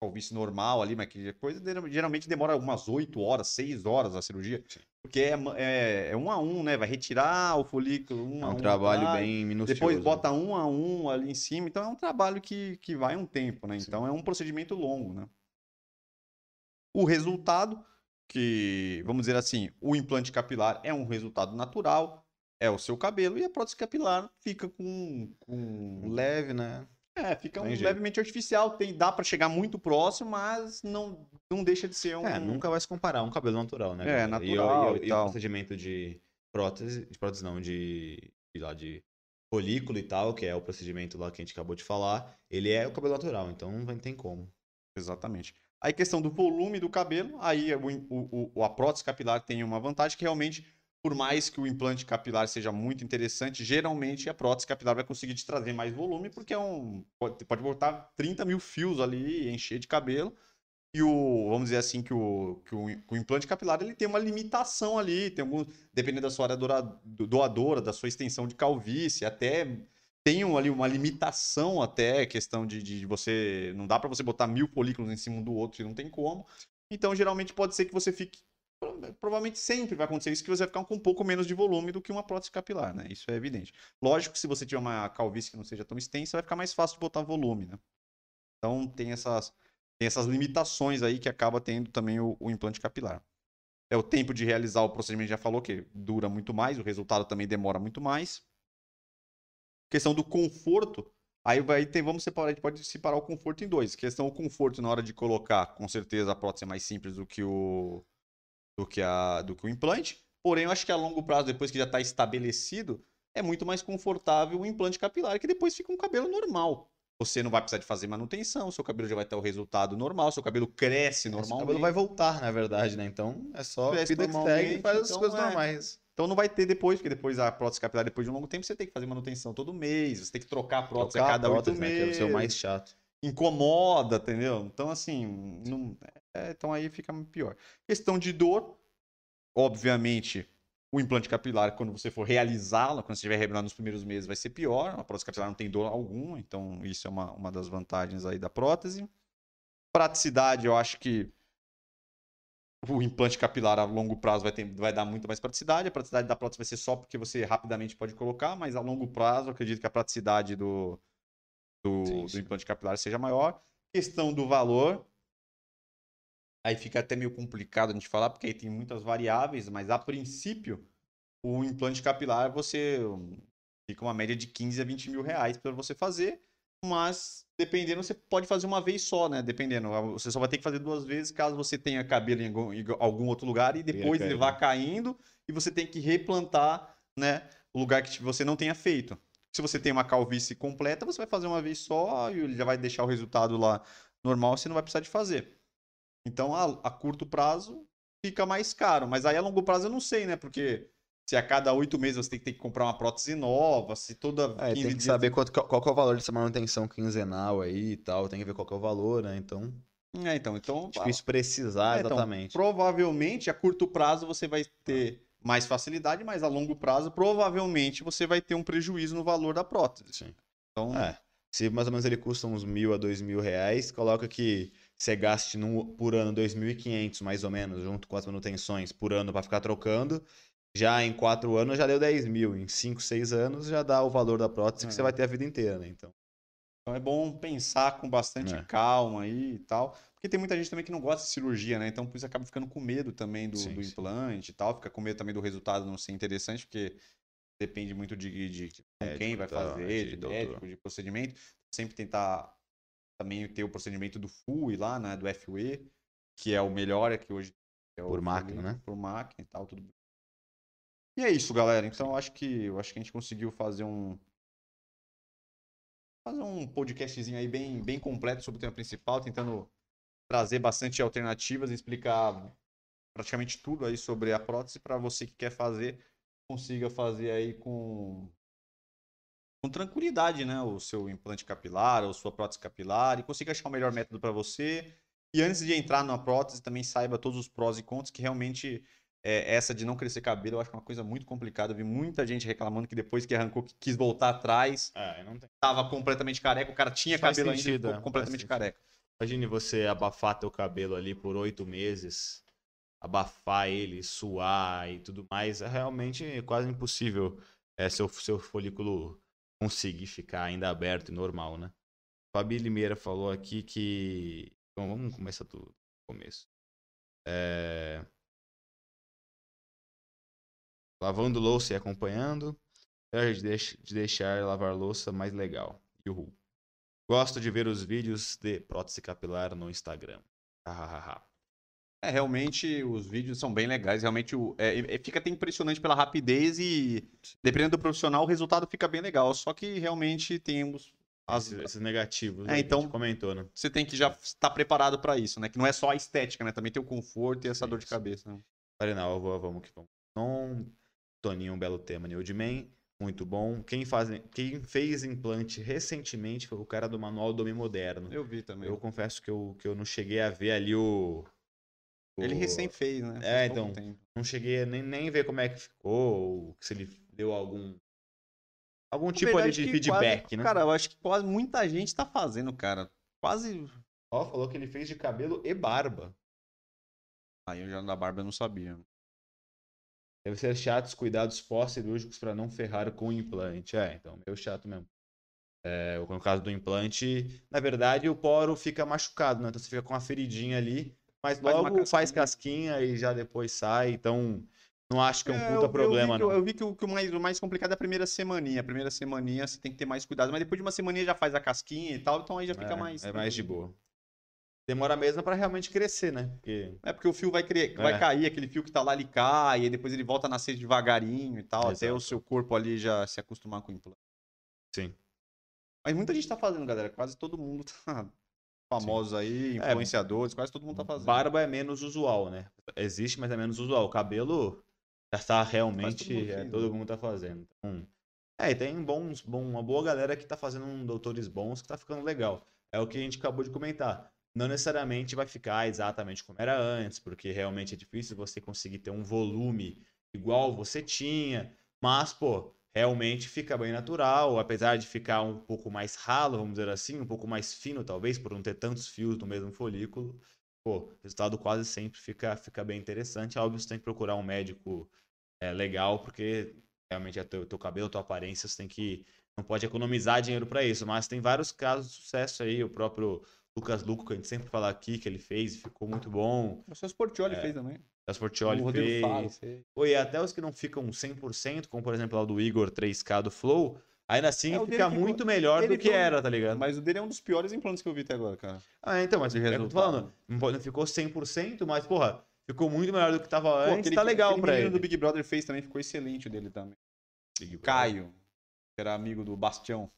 A: calvície normal ali, mas que coisa, geralmente demora umas 8 horas, 6 horas a cirurgia.
B: Sim.
A: Porque é, é, é um a um, né? Vai retirar o folículo um
B: É
A: a
B: um
A: um
B: trabalho
A: atrás,
B: bem minucioso.
A: depois bota um a um ali em cima, então é um trabalho que, que vai um tempo, né?
B: Sim.
A: Então é um procedimento longo, né? O resultado, que vamos dizer assim, o implante capilar é um resultado natural, é o seu cabelo, e a prótese capilar fica com. com
B: leve, né?
A: É, fica um levemente artificial, tem, dá para chegar muito próximo, mas não, não deixa de ser um.
B: É, nunca vai se comparar a um cabelo natural, né?
A: É?
B: E
A: natural
B: E, o-
A: e
B: e
A: tal.
B: o procedimento de prótese, de prótese não, de, de lá de folículo e tal, que é o procedimento lá que a gente acabou de falar, ele é o cabelo natural, então não tem como.
A: Exatamente. Aí questão do volume do cabelo, aí o, o- o- a prótese capilar tem uma vantagem que realmente, por mais que o implante capilar seja muito interessante, geralmente a prótese capilar vai conseguir te trazer mais volume, porque é um. Pode, pode botar 30 mil fios ali, encher de cabelo. E o, vamos dizer assim, que o, que o, que o implante capilar ele tem uma limitação ali, tem algum, dependendo da sua área doadora, da sua extensão de calvície, até tem um ali uma limitação até, questão de, de você, não dá para você botar mil folículos em cima um do outro, não tem como. Então, geralmente pode ser que você fique, provavelmente sempre vai acontecer isso, que você vai ficar com um pouco menos de volume do que uma prótese capilar, né? Isso é evidente. Lógico que se você tiver uma calvície que não seja tão extensa, vai ficar mais fácil de botar volume, né? Então, tem essas tem essas limitações aí que acaba tendo também o, o implante capilar. É o tempo de realizar o procedimento, já falou que dura muito mais, o resultado também demora muito mais. Questão do conforto, aí vai ter, vamos separar, a gente pode separar o conforto em dois. Questão do conforto na hora de colocar, com certeza a prótese é mais simples do que o do que a do que o implante. Porém, eu acho que a longo prazo, depois que já está estabelecido, é muito mais confortável o implante capilar, que depois fica um cabelo normal. Você não vai precisar de fazer manutenção, seu cabelo já vai ter o resultado normal, seu cabelo cresce
B: Esse
A: normalmente.
B: cabelo vai voltar, na verdade, né? Então é só
A: Cresce
B: vida que segue e faz as
A: então
B: coisas
A: é.
B: normais.
A: Então não vai ter depois, porque depois a prótese capilar, depois de um longo tempo, você tem que fazer manutenção todo mês, você tem que trocar a prótese
B: Trocar
A: a cada oito
B: prótese, né? Que é o
A: meses.
B: seu mais chato.
A: Incomoda, entendeu? Então, assim, não- é, então aí fica pior. Questão de dor, obviamente, o implante capilar, quando você for realizá-la, quando você estiver revelando nos primeiros meses, vai ser pior. A prótese capilar não tem dor alguma, então isso é uma, uma das vantagens aí da prótese. Praticidade, eu acho que o implante capilar a longo prazo vai, ter, vai dar muito mais praticidade. A praticidade da prótese vai ser só porque você rapidamente pode colocar, mas a longo prazo, acredito que a praticidade do, do,
B: Sim,
A: do
B: sim.
A: implante capilar seja maior. Questão do valor. Aí fica até meio complicado a gente falar, porque aí tem muitas variáveis, mas a princípio, o implante capilar, você. Fica uma média de 15 a 20 mil reais para você fazer, mas dependendo, você pode fazer uma vez só, né? Dependendo. Você só vai ter que fazer duas vezes caso você tenha cabelo em algum, em algum outro lugar e depois ele vá caindo e você tem que replantar, né? O lugar que você não tenha feito. Se você tem uma calvície completa, você vai fazer uma vez só e ele já vai deixar o resultado lá normal, você não vai precisar de fazer. Então, a, a curto prazo fica mais caro, mas aí a longo prazo eu não sei, né? Porque se a cada oito meses você tem que, ter que comprar uma prótese nova, se toda.
B: É, tem que saber quanto, qual, qual é o valor dessa manutenção quinzenal aí e tal, tem que ver qual é o valor, né? Então.
A: É, então, então.
B: Difícil precisar é, então, exatamente.
A: provavelmente, a curto prazo você vai ter mais facilidade, mas a longo prazo, provavelmente, você vai ter um prejuízo no valor da prótese.
B: Sim. Então. É. Se mais ou menos ele custa uns mil a dois mil reais, coloca que você gaste no, por ano 2.500 mais ou menos, junto com as manutenções por ano para ficar trocando. Já em quatro anos já deu 10 mil. Em 5, 6 anos já dá o valor da prótese é. que você vai ter a vida inteira, né? Então.
A: então é bom pensar com bastante é. calma aí e tal. Porque tem muita gente também que não gosta de cirurgia, né? Então por isso acaba ficando com medo também do, sim, do implante sim. e tal. Fica com medo também do resultado não ser interessante, porque depende muito de, de, de é, quem vai fazer, de, de médico, de procedimento. Sempre tentar também ter o procedimento do FUE lá, né? Do FUE, que é o melhor, é que hoje é
B: por máquina, né?
A: Por máquina e tal, tudo e é isso, galera. Então eu acho que eu acho que a gente conseguiu fazer um fazer um podcastzinho aí bem bem completo sobre o tema principal, tentando trazer bastante alternativas explicar praticamente tudo aí sobre a prótese para você que quer fazer consiga fazer aí com com tranquilidade, né, o seu implante capilar ou sua prótese capilar e consiga achar o melhor método para você. E antes de entrar na prótese, também saiba todos os prós e contras que realmente é, essa de não crescer cabelo, eu acho uma coisa muito complicada. Eu vi muita gente reclamando que depois que arrancou, que quis voltar atrás,
B: é, não tem...
A: tava completamente careca, o cara tinha faz cabelo sentido, ainda completamente careca.
B: Imagine você abafar teu cabelo ali por oito meses, abafar ele, suar e tudo mais. É realmente quase impossível é, seu, seu folículo conseguir ficar ainda aberto e normal, né? Fabi Limeira falou aqui que. Bom, vamos começar do começo. É... Lavando louça e acompanhando. De deixar lavar louça mais legal. Uhul. Gosto de ver os vídeos de prótese capilar no Instagram.
A: é, realmente os vídeos são bem legais. Realmente é, é, fica até impressionante pela rapidez e, dependendo do profissional, o resultado fica bem legal. Só que realmente temos
B: as... esses, esses negativos.
A: É, então,
B: comentou, né?
A: Você tem que já estar preparado para isso, né? Que não é só a estética, né? Também tem o conforto e essa Sim, dor de cabeça. Né?
B: Não, vamos que vamos. Não Toninho, um belo tema, Newdman, muito bom. Quem, faz, quem fez implante recentemente foi o cara do Manual do Homem Moderno.
A: Eu vi também.
B: Eu confesso que eu, que eu não cheguei a ver ali o...
A: o... Ele recém fez, né?
B: É, então, não cheguei a nem, nem ver como é que ficou, ou se ele deu algum algum tipo ali de feedback,
A: quase,
B: né?
A: Cara, eu acho que quase muita gente tá fazendo, cara. Quase.
B: Ó, falou que ele fez de cabelo e barba.
A: Aí eu já da barba eu não sabia.
B: Deve ser chato os cuidados pós-cirúrgicos para não ferrar com o implante. É, então, meio chato mesmo. É, no caso do implante, na verdade, o poro fica machucado, né? Então você fica com uma feridinha ali, mas logo faz casquinha, faz casquinha e já depois sai. Então, não acho que é um é, puta eu, problema,
A: eu
B: não.
A: Eu vi que o, que o, mais, o mais complicado é a primeira semaninha. A primeira semaninha você tem que ter mais cuidado, mas depois de uma semaninha já faz a casquinha e tal, então aí já fica
B: é,
A: mais.
B: É mais de boa. Demora mesmo para realmente crescer, né?
A: Porque... É porque o fio vai, cre... vai é. cair, aquele fio que tá lá ele cai, e depois ele volta a nascer devagarinho e tal, Exato. até o seu corpo ali já se acostumar com o implante.
B: Sim.
A: Mas muita gente tá fazendo, galera. Quase todo mundo tá famosos Sim. aí, é, influenciadores, é, quase todo mundo tá fazendo.
B: Barba é menos usual, né? Existe, mas é menos usual. O cabelo já tá realmente. Todo mundo, é, todo mundo tá fazendo. Então, é, e tem bons, bom, uma boa galera que tá fazendo um doutores bons que tá ficando legal. É o que a gente acabou de comentar não necessariamente vai ficar exatamente como era antes, porque realmente é difícil você conseguir ter um volume igual você tinha, mas, pô, realmente fica bem natural, apesar de ficar um pouco mais ralo, vamos dizer assim, um pouco mais fino, talvez, por não ter tantos fios no mesmo folículo. Pô, o resultado quase sempre fica, fica bem interessante. Óbvio, você tem que procurar um médico é, legal, porque realmente é teu, teu cabelo, tua aparência, você tem que. Não pode economizar dinheiro para isso, mas tem vários casos de sucesso aí. O próprio Lucas Luco, que a gente sempre fala aqui, que ele fez ficou muito bom.
A: O seu Sportioli é, fez também.
B: As Portioli
A: O
B: fez.
A: Faro fez.
B: E até os que não ficam 100%, como por exemplo lá do Igor 3K do Flow, ainda assim
A: É, o
B: fica muito melhor
A: ele
B: do que
A: foi-
B: era, tá ligado?
A: Mas o dele é um dos piores implantes que eu vi até agora, cara.
B: Ah, então, mas é o que eu tô falando. Não ficou 100%, mas, porra, ficou muito melhor do que tava
A: Pô,
B: antes,
A: aquele,
B: tá legal pra ele.
A: do Big Brother fez também, ficou excelente o dele também.
B: Big.
A: Caio, que era amigo do Bastião.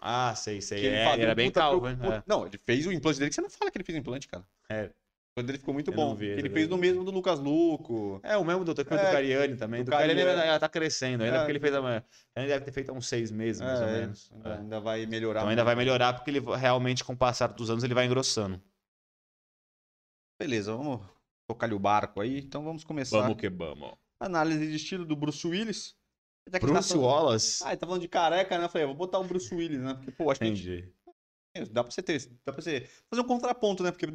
B: Ah, sei, sei.
A: Que ele
B: É, ele era bem calvo,
A: preocup-
B: hein? É.
A: Não, ele fez o implante dele, que você não fala que ele fez implante, cara.
B: É.
A: O implante dele ficou muito
B: Eu
A: bom.
B: vi,
A: ele fez
B: vi.
A: do mesmo do Lucas Luco.
B: É, o mesmo doutor que fez
A: É,
B: do Cariani também.
A: do
B: Do Cariani
A: Cariani.
B: ainda tá crescendo, ainda
A: É.
B: porque ele fez a... Ele deve ter feito há uns seis meses, mais ou
A: É,
B: menos.
A: Ainda,
B: É.
A: ainda vai melhorar.
B: Então ainda vai melhorar porque ele realmente, com o passar dos anos, ele vai engrossando.
A: Beleza, vamos tocar-lhe o barco aí. Então vamos começar.
B: Vamos que vamos.
A: Análise de estilo do Bruce Willis. Já que
B: Bruce
A: tá falando...
B: Wallace.
A: Ah, ele tá falando de careca, né? Eu falei, vou botar o Bruce Willis, né? Porque, pô, acho que
B: Entendi.
A: dá pra você ter. Dá pra você fazer um contraponto, né? Porque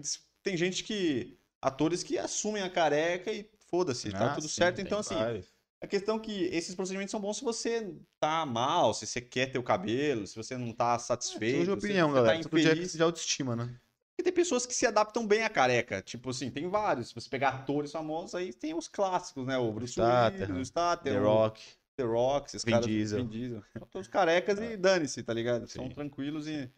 A: tem gente que. Atores que assumem a careca e foda-se, tá
B: Ah,
A: tudo
B: sim,
A: certo. Então, assim,
B: vários.
A: a questão é que esses procedimentos são bons se você tá mal, se você quer ter o cabelo, se você não tá satisfeito.
B: Tudo de opinião,
A: você
B: galera.
A: Tá
B: Tudo de,
A: infeliz.
B: de autoestima, né?
A: Porque tem pessoas que se adaptam bem à careca. Tipo assim, tem vários. Se você pegar atores famosos, aí tem os clássicos, né? O Bruce Willis, o Statham,
B: The
A: o
B: Rock.
A: The Rock, esses
B: Vin
A: caras.
B: Diesel.
A: Vin Diesel. São todos carecas e dane-se, tá ligado? São
B: Sim.
A: tranquilos e.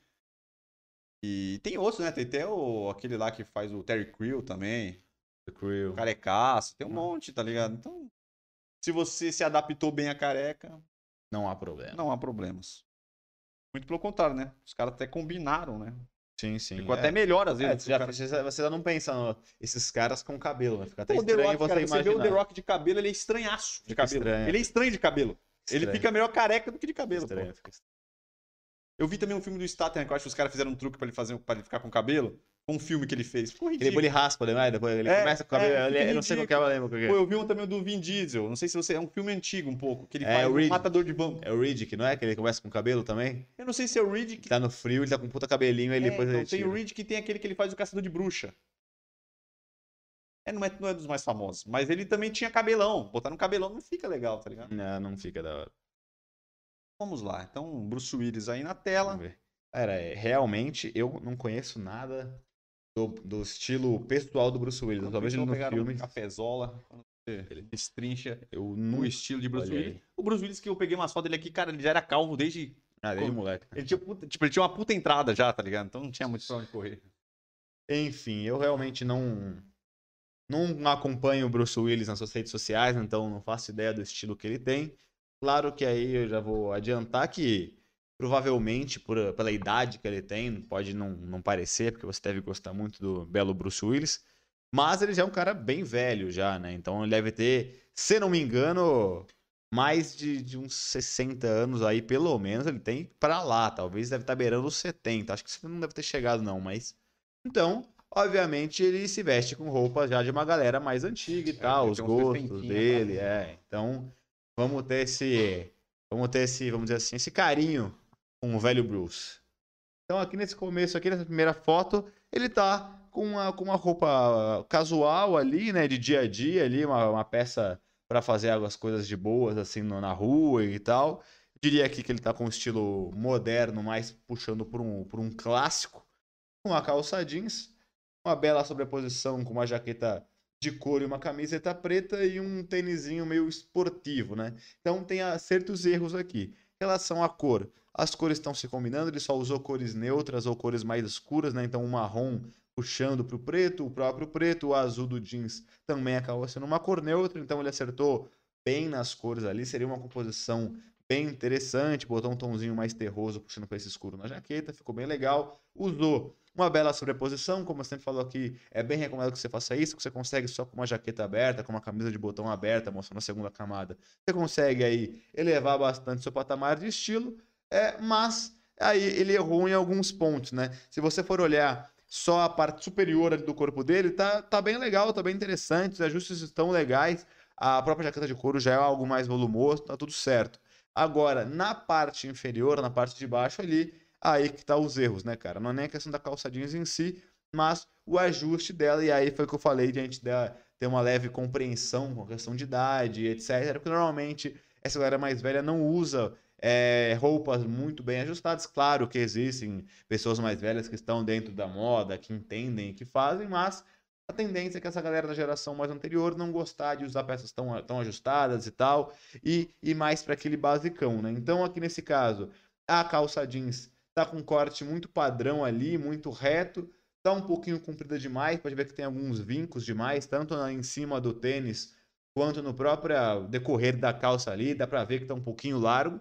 A: E tem outros, né? Tem até o, aquele lá que faz o Terry Crew também.
B: The Crew.
A: Carecaço. Tem um
B: Ah.
A: monte, tá ligado? Então, se você se adaptou bem à careca,
B: Não há problema.
A: não há problemas. Muito pelo contrário, né? Os caras até combinaram, né?
B: Sim, sim.
A: Ficou
B: é.
A: até melhor às
B: É,
A: vezes.
B: você, já,
A: cara-
B: você, já- você já não pensa no, esses caras com cabelo, né? Fica até
A: Pô,
B: estranho
A: Rock,
B: você
A: cara, você vê
B: imaginar.
A: o The Rock de cabelo, ele é estranhaço de
B: Fica
A: cabelo.
B: estranho.
A: Ele é estranho de cabelo. Ele
B: Estranho.
A: fica melhor careca do que de cabelo.
B: estranho.
A: Eu vi também um filme do Statham, que eu acho que os caras fizeram um truque pra ele, fazer, pra ele ficar com cabelo. Um filme que ele fez. Ficou
B: Ele,
A: ridículo.
B: depois ele raspa, né? Depois ele
A: É,
B: começa com o cabelo.
A: é,
B: ele- eu não sei qual que é, eu lembro qual que é.
A: Pô, eu vi um também do Vin Diesel. Não sei se você. É um filme antigo um pouco. Que ele
B: É,
A: faz
B: o
A: um matador de vamp.
B: É o Riddick, não é? Que ele começa com cabelo também?
A: Eu não sei se é o Riddick.
B: Que tá no frio, ele tá com um puta cabelinho, aí
A: É,
B: depois
A: então,
B: ele
A: tem o Riddick e tem aquele que ele faz o caçador de bruxa. É, não, é, não é dos mais famosos. Mas ele também tinha cabelão. Botar no cabelão não fica legal, tá ligado?
B: Não, não fica da hora.
A: Vamos lá. Então, Bruce Willis aí na tela.
B: Vamos ver. Cara, é, realmente eu não conheço nada do, do estilo pessoal do Bruce Willis. Vejo ele no filme.
A: um cafezola.
B: Ele-
A: destrincha
B: Eu
A: no estilo de Bruce
B: Olha
A: Willis.
B: aí.
A: O Bruce Willis que eu peguei umas fotos dele aqui, cara, ele já era calvo desde.
B: Ah, desde moleque.
A: Ele tinha, tipo, ele tinha uma puta entrada já, tá ligado? Então não tinha muito pra onde correr.
B: Enfim, eu realmente não não acompanho o Bruce Willis nas suas redes sociais, então não faço ideia do estilo que ele tem. Claro que aí eu já vou adiantar que provavelmente por, pela idade que ele tem, pode não, não parecer, porque você deve gostar muito do belo Bruce Willis, mas ele já é um cara bem velho já, né? Então ele deve ter, se não me engano, mais de, de uns 60 anos aí, pelo menos, ele tem pra lá. Talvez deve estar beirando os 70. Acho que isso não deve ter chegado, não, mas. Então, obviamente, ele se veste com roupas já de uma galera mais antiga e tal,
A: É, ele
B: os gostos dele,
A: pra-
B: é. Então, vamos ter esse. Vamos ter esse, vamos dizer assim, esse carinho com o velho Bruce. Então, aqui nesse começo, aqui nessa primeira foto, ele tá com uma, com uma roupa casual ali, né? De dia a dia ali, uma, uma peça para fazer algumas coisas de boas, assim, no- na rua e tal. Diria aqui que ele tá com um estilo moderno, mais puxando por um, por um clássico. Uma calça jeans, uma bela sobreposição com uma jaqueta de couro e uma camiseta preta e um tênisinho meio esportivo, né? Então tem a- certos erros aqui. Relação à cor, as cores estão se combinando, ele só usou cores neutras ou cores mais escuras, né? Então o marrom puxando para o preto, o próprio preto, o azul do jeans também acabou sendo uma cor neutra, então ele acertou bem nas cores ali, seria uma composição bem interessante, botou um tomzinho mais terroso puxando para esse escuro na jaqueta, ficou bem legal. Usou uma bela sobreposição, como eu sempre falo aqui, é bem recomendado que você faça isso, que você consegue só com uma jaqueta aberta, com uma camisa de botão aberta, mostrando a segunda camada. Você consegue aí elevar bastante seu patamar de estilo, é, mas aí ele errou em alguns pontos, né? Se você for olhar só a parte superior do corpo dele, tá, tá bem legal, tá bem interessante, os ajustes estão legais, a própria jaqueta de couro já é algo mais volumoso, tá tudo certo. Agora, na parte inferior, na parte de baixo ali, aí que tá os erros, né, cara? Não é nem a questão da calça jeans em si, mas o ajuste dela, e aí foi o que eu falei de a gente ter uma leve compreensão com a questão de idade, etc. Porque normalmente essa galera mais velha não usa é, roupas muito bem ajustadas. Claro que existem pessoas mais velhas que estão dentro da moda, que entendem que fazem, mas A tendência é que essa galera da geração mais anterior não gostar de usar peças tão, tão ajustadas e tal, e ir mais para aquele basicão, né? Então, aqui nesse caso, a calça jeans tá com um corte muito padrão ali, muito reto, tá um pouquinho comprida demais, pode ver que tem alguns vincos demais, tanto em cima do tênis quanto no próprio decorrer da calça ali, dá para ver que tá um pouquinho largo.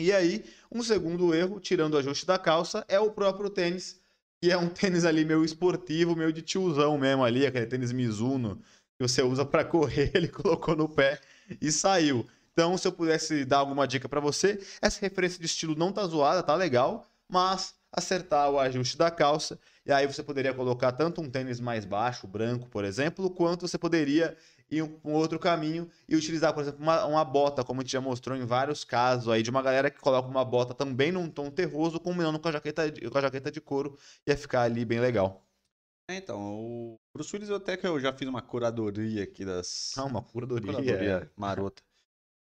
B: E aí, um segundo erro, tirando o ajuste da calça, é o próprio tênis, que é um tênis ali meio esportivo, meio de tiozão mesmo ali, aquele tênis Mizuno que você usa para correr, ele colocou no pé e saiu. Então, se eu pudesse dar alguma dica para você, essa referência de estilo não tá zoada, tá legal, mas acertar o ajuste da calça, e aí você poderia colocar tanto um tênis mais baixo, branco, por exemplo, quanto você poderia ir um, um outro caminho e utilizar, por exemplo, uma, uma, bota, como a gente já mostrou em vários casos aí, de uma galera que coloca uma bota também num tom terroso, combinando com a jaqueta de, com a jaqueta de couro, ia ficar ali bem legal.
A: É, então, o Bruce Willis até que eu já fiz uma curadoria aqui das...
B: Ah, uma curadoria. curadoria
A: marota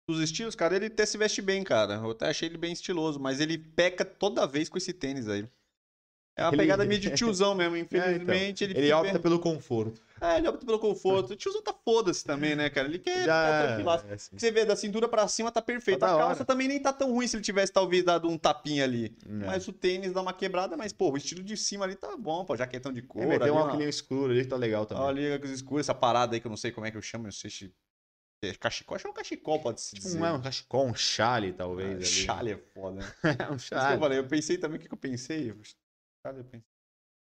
A: dos estilos, cara, ele até se veste bem, cara. Eu até achei ele bem estiloso, mas ele peca toda vez com esse tênis aí. É uma ele... pegada meio de tiozão mesmo, infelizmente.
B: É, então. Ele, ele opta pelo conforto.
A: É, ele opta pelo conforto. O tiozão tá foda-se também, né, cara? Ele quer Já... ficar É, Você vê, da cintura pra cima tá perfeito. Tá a calça hora. também nem tá tão ruim se ele tivesse talvez dado um tapinha ali. É. Mas o tênis dá uma quebrada, mas, pô, o estilo de cima ali tá bom, pô. Jaquetão de couro. É,
B: tem um óculos escuro ali que tá legal também.
A: Olha ali, escuros, essa parada aí que eu não sei como é que eu chamo, não sei se é, cachecol, acho que é um cachecol, pode se tipo, dizer.
B: Não é um cachecol, um chale, talvez. Ah,
A: chale é foda. Né?
B: um chale.
A: eu, falei, eu pensei também, o que, que eu pensei? Eu pensei.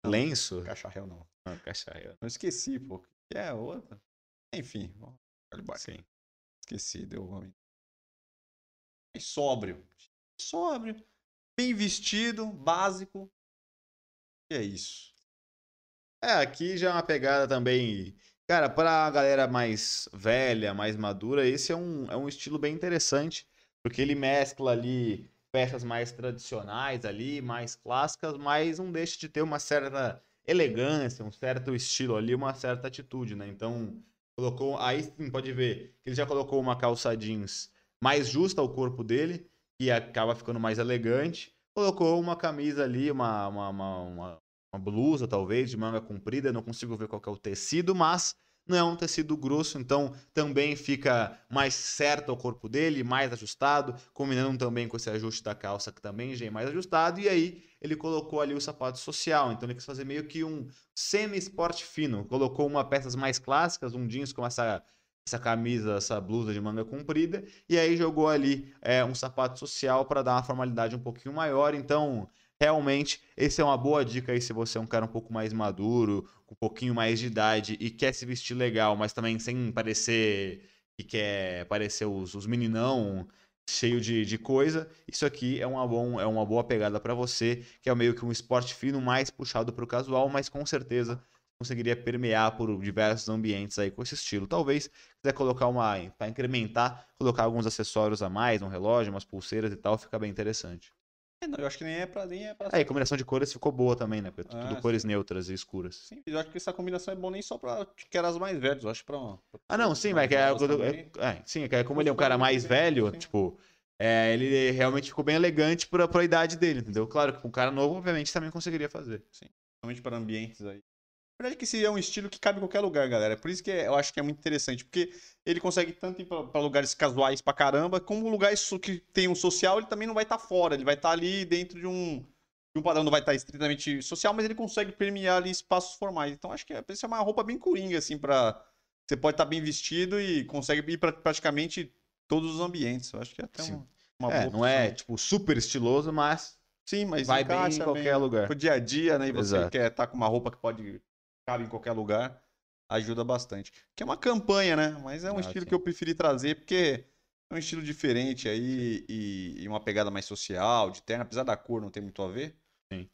B: Lenço?
A: Cacharel não.
B: Não, cacharel.
A: Não esqueci, pô. Que é outra. Enfim, Sim. Esqueci, deu ruim. Sóbrio. Sóbrio. Bem vestido, básico. E é isso.
B: É, aqui já é uma pegada também Cara, pra galera mais velha, mais madura, esse é um, é um estilo bem interessante, porque ele mescla ali peças mais tradicionais ali, mais clássicas, mas não deixa de ter uma certa elegância, um certo estilo ali, uma certa atitude, né? Então, colocou, aí sim, pode ver que ele já colocou uma calça jeans mais justa ao corpo dele, e acaba ficando mais elegante. Colocou uma camisa ali, uma, uma, uma uma blusa, talvez, de manga comprida, não consigo ver qual é o tecido, mas não é um tecido grosso, então também fica mais certo ao corpo dele, mais ajustado, combinando também com esse ajuste da calça que também já é mais ajustado, e aí ele colocou ali o sapato social, então ele quis fazer meio que um semi-esporte fino, colocou uma peças mais clássicas, um jeans com essa essa camisa, essa blusa de manga comprida, e aí jogou ali é, um sapato social para dar uma formalidade um pouquinho maior. Então, realmente, esse é uma boa dica aí se você é um cara um pouco mais maduro, com um pouquinho mais de idade e quer se vestir legal, mas também sem parecer que quer parecer os, os meninão cheio de, de coisa. Isso aqui é uma, bom, é uma boa pegada para você, que é meio que um esporte fino mais puxado para o casual, mas com certeza conseguiria permear por diversos ambientes aí com esse estilo. Talvez quiser colocar uma para incrementar, colocar alguns acessórios a mais, um relógio, umas pulseiras e tal, fica bem interessante.
A: É, não, eu acho que nem é pra. Nem é pra
B: é, e combinação de cores ficou boa também, né? Porque ah, tudo cores sim. neutras e escuras.
A: Sim, eu acho que essa combinação é boa nem só pra que eram as mais velhas, eu acho pra.
B: pra ah, não, sim, mas é, é, é, sim, é como ele é um cara mais velho, sim. tipo, é, ele realmente ficou bem elegante pra, pra idade dele, entendeu? Claro que com um cara novo, obviamente, também conseguiria fazer.
A: Sim. Principalmente para ambientes aí verdade que esse é um estilo que cabe em qualquer lugar, galera. Por isso que eu acho que é muito interessante, porque ele consegue tanto ir para lugares casuais pra caramba, como lugares que tem um social, ele também não vai estar tá fora, ele vai estar tá ali dentro de um, de um padrão, não vai estar tá estritamente social, mas ele consegue permear ali espaços formais. Então acho que é, é uma roupa bem coringa, assim, para Você pode estar tá bem vestido e consegue ir para praticamente todos os ambientes. Eu acho que é até uma,
B: uma é, boa Não é, tipo, super estiloso, mas
A: Sim, mas
B: vai bem em qualquer bem, lugar.
A: Pro dia a dia, né? E você Exato. quer estar tá com uma roupa que pode cabe em qualquer lugar, ajuda bastante. Que é uma campanha, né? Mas é um ah, estilo sim. que eu preferi trazer porque é um estilo diferente aí e, e, uma pegada mais social, de terno, apesar da cor não ter muito a ver.
B: Sim.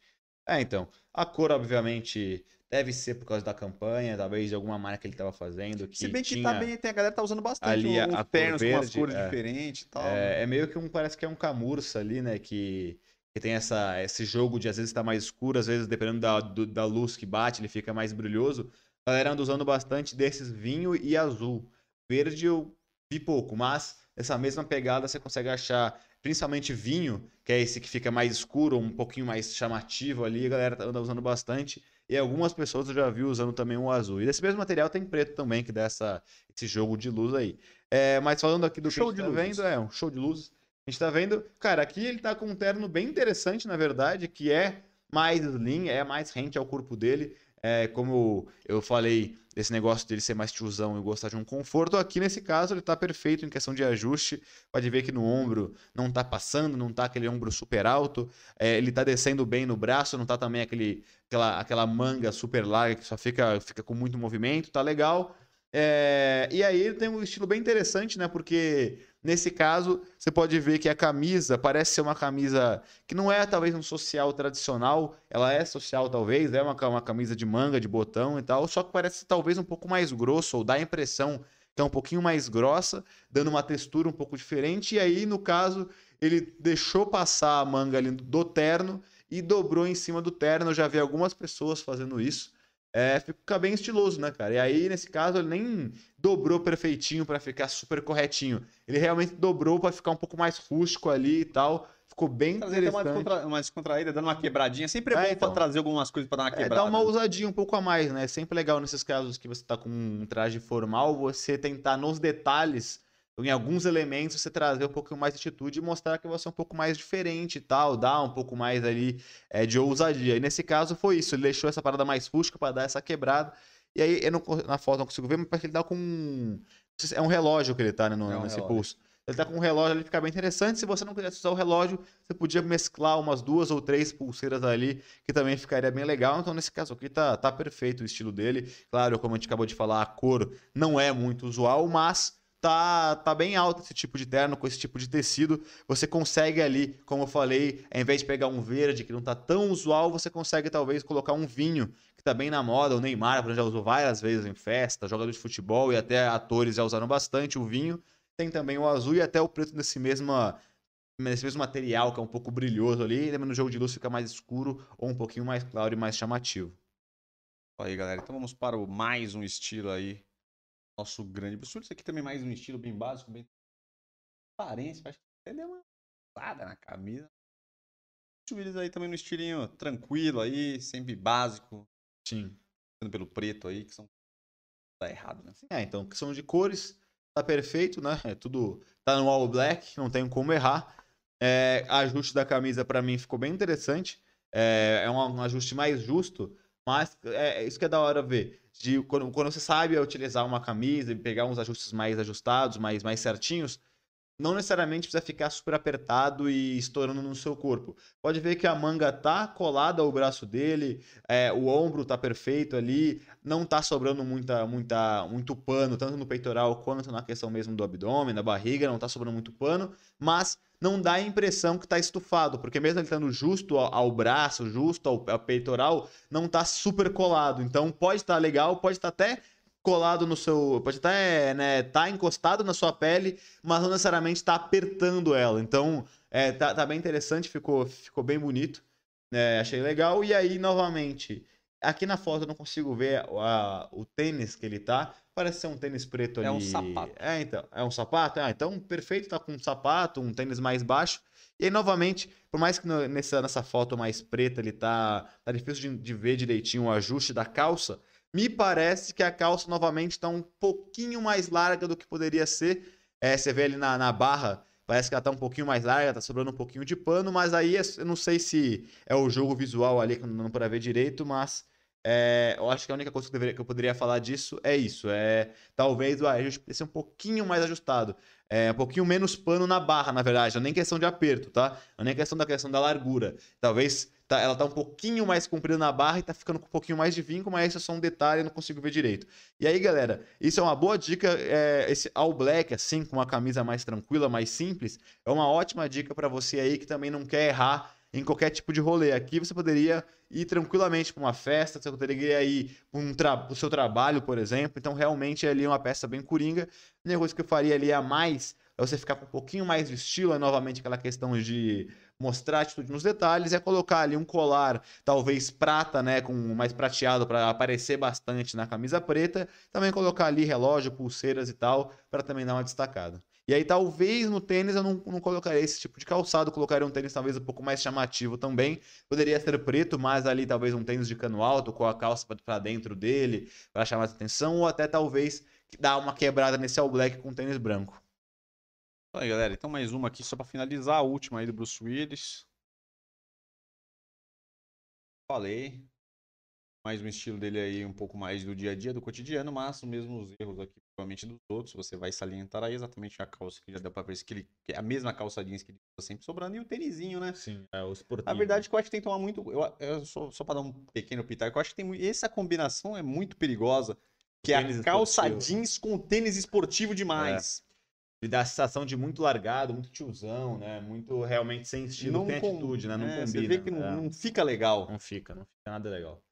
B: É, então. A cor, obviamente, deve ser por causa da campanha, talvez de alguma marca que ele estava fazendo. Que
A: Se bem que tá bem, tem a galera tá usando bastante
B: ali a, a ternos verde,
A: com as cores é, diferentes e tal.
B: É, né? é, meio que um, parece que é um camurça ali, né? Que que tem essa, esse jogo de às vezes estar tá mais escuro, às vezes dependendo da, do, da luz que bate, ele fica mais brilhoso. A galera anda usando bastante desses vinho e azul. Verde eu vi pouco, mas essa mesma pegada você consegue achar principalmente vinho, que é esse que fica mais escuro, um pouquinho mais chamativo ali, a galera anda usando bastante. E algumas pessoas eu já vi usando também o azul. E desse mesmo material tem preto também, que dá essa, esse jogo de luz aí. É, mas falando aqui do
A: Show
B: que
A: de
B: a gente tá
A: luzes.
B: vendo, é um show de luzes. A gente tá vendo, cara, aqui ele tá com um terno bem interessante, na verdade, que é mais slim, é mais rente ao corpo dele. É, como eu falei, esse negócio dele ser mais tiozão e gostar de um conforto, aqui nesse caso ele tá perfeito em questão de ajuste. Pode ver que no ombro não tá passando, não tá aquele ombro super alto. É, ele tá descendo bem no braço, não tá também aquele, aquela, aquela manga super larga que só fica, fica com muito movimento, tá legal. É, e aí ele tem um estilo bem interessante, né? Porque nesse caso você pode ver que a camisa parece ser uma camisa que não é talvez um social tradicional, ela é social talvez, é uma, uma camisa de manga, de botão e tal, só que parece talvez um pouco mais grosso, ou dá a impressão que é um pouquinho mais grossa, dando uma textura um pouco diferente. E aí, no caso, ele deixou passar a manga ali do terno e dobrou em cima do terno. Eu já vi algumas pessoas fazendo isso. É, fica bem estiloso, né, cara? E aí, nesse caso, ele nem dobrou perfeitinho pra ficar super corretinho. Ele realmente dobrou pra ficar um pouco mais rústico ali e tal. Ficou bem
A: Trazer
B: interessante.
A: descontra... uma descontraída, dando uma quebradinha. Sempre é,
B: É,
A: bom
B: então.
A: pra trazer algumas coisas pra dar uma
B: É,
A: quebrada.
B: dá uma ousadia um pouco a mais, né? É sempre legal nesses casos que você tá com um traje formal, você tentar nos detalhes, em alguns elementos, você trazer um pouco mais de atitude e mostrar que você é um pouco mais diferente e tal, dar um pouco mais ali é, de ousadia. E nesse caso foi isso, ele deixou essa parada mais rústica pra dar essa quebrada. E aí, eu não, na foto não consigo ver, mas parece que ele tá com. um- É um relógio que ele tá, né, no-
A: É um
B: nesse
A: relógio.
B: pulso. Ele tá com um relógio ali, fica bem interessante. Se você não quisesse usar o relógio, você podia mesclar umas duas ou três pulseiras ali, que também ficaria bem legal. Então, nesse caso aqui, tá, tá perfeito o estilo dele. Claro, como a gente acabou de falar, a cor não é muito usual, mas tá, tá bem alto esse tipo de terno, com esse tipo de tecido. Você consegue ali, como eu falei, ao invés de pegar um verde, que não tá tão usual, você consegue talvez colocar um vinho, que tá bem na moda. O Neymar por exemplo, já usou várias vezes em festa, jogador de futebol e até atores já usaram bastante o vinho. Tem também o azul e até o preto nesse mesma nesse mesmo material que é um pouco brilhoso ali, no jogo de luz fica mais escuro ou um pouquinho mais claro e mais chamativo.
A: Aí, galera. Então vamos para o mais um estilo aí. Nosso grande Willis. Isso aqui também mais um estilo bem básico, bem aparência. Acho que até deu uma usada na camisa. Willis aí também no estilinho tranquilo aí, sempre básico.
B: Sim.
A: Sendo pelo preto aí, que são. Tá errado, né?
B: É, então, questão de cores, tá perfeito, né? É tudo. Tá no all black, não tem como errar. É, ajuste da camisa pra mim ficou bem interessante. É, é um, um ajuste mais justo, mas é, é isso que é da hora ver. De, quando, quando você sabe utilizar uma camisa e pegar uns ajustes mais ajustados, mais, mais certinhos, não necessariamente precisa ficar super apertado e estourando no seu corpo. Pode ver que a manga tá colada ao braço dele, é, o ombro tá perfeito ali, não tá sobrando muita, muita, muito pano, tanto no peitoral quanto na questão mesmo do abdômen, da barriga, não tá sobrando muito pano, mas não dá a impressão que tá estufado, porque mesmo ele estando justo ao, ao braço, justo ao, ao peitoral, não tá super colado. Então pode estar legal, pode estar até colado no seu. Pode até né, tá encostado na sua pele, mas não necessariamente tá apertando ela. Então, é, tá, tá bem interessante, ficou, ficou bem bonito. É, achei legal. E aí, novamente, aqui na foto eu não consigo ver a- o tênis que ele tá. Parece ser um tênis preto ali.
A: É um sapato.
B: É, então. É um sapato? Ah, então perfeito, tá com um sapato, um tênis mais baixo. E aí, novamente, por mais que no- nessa, nessa foto mais preta ele tá, tá difícil de, de ver direitinho o ajuste da calça, me parece que a calça novamente está um pouquinho mais larga do que poderia ser. É, você vê ali na, na barra, parece que ela tá um pouquinho mais larga, tá sobrando um pouquinho de pano, mas aí é- eu não sei se é o jogo visual ali que não para ver direito, mas é, eu acho que a única coisa que eu, deveria- que eu poderia falar disso é isso. É talvez o ajuste precise ser um pouquinho mais ajustado. É, um pouquinho menos pano na barra, na verdade. Não é nem questão de aperto, tá? Não é nem questão da questão da largura. Talvez tá- ela tá um pouquinho mais comprida na barra e tá ficando com um pouquinho mais de vinco, mas isso é só um detalhe, eu não consigo ver direito. E aí, galera, isso é uma boa dica. é, esse all black, assim, com uma camisa mais tranquila, mais simples, é uma ótima dica para você aí que também não quer errar em qualquer tipo de rolê. Aqui você poderia ir tranquilamente para uma festa, você poderia ir para um tra- o seu trabalho, por exemplo. Então, realmente, ali é uma peça bem coringa. Única coisa que eu faria ali a mais é você ficar com um pouquinho mais de estilo, é novamente aquela questão de mostrar atitude nos detalhes, é colocar ali um colar, talvez prata, né, com mais prateado para aparecer bastante na camisa preta, também colocar ali relógio, pulseiras e tal, para também dar uma destacada. E aí, talvez no tênis eu não, não colocaria esse tipo de calçado, colocaria um tênis talvez um pouco mais chamativo também. Poderia ser preto, mas ali talvez um tênis de cano alto, com a calça para dentro dele, para chamar atenção, ou até talvez dar uma quebrada nesse All Black com tênis branco.
A: Aí, galera, então mais uma aqui só para finalizar, a última aí do Bruce Willis. Falei, mais um estilo dele aí um pouco mais do dia a dia, do cotidiano, mas os mesmos erros aqui, provavelmente dos outros. Você vai salientar aí exatamente a calça que já deu pra ver que ele é a mesma calça jeans que ele usa sempre sobrando e o tênisinho, né?
B: Sim, é o esportivo.
A: A verdade é que eu acho que tem que tomar muito. Eu, eu só, só pra dar um pequeno pitaco, eu acho que tem. Essa combinação é muito perigosa. Que é a calça esportivo. jeans com tênis esportivo demais.
B: É. Ele dá a sensação de muito largado, muito tiozão, né? Muito realmente sem estilo, não tem com... atitude, né? Não é, combina. Você
A: vê que não,
B: é.
A: não fica legal.
B: Não fica, não fica nada legal.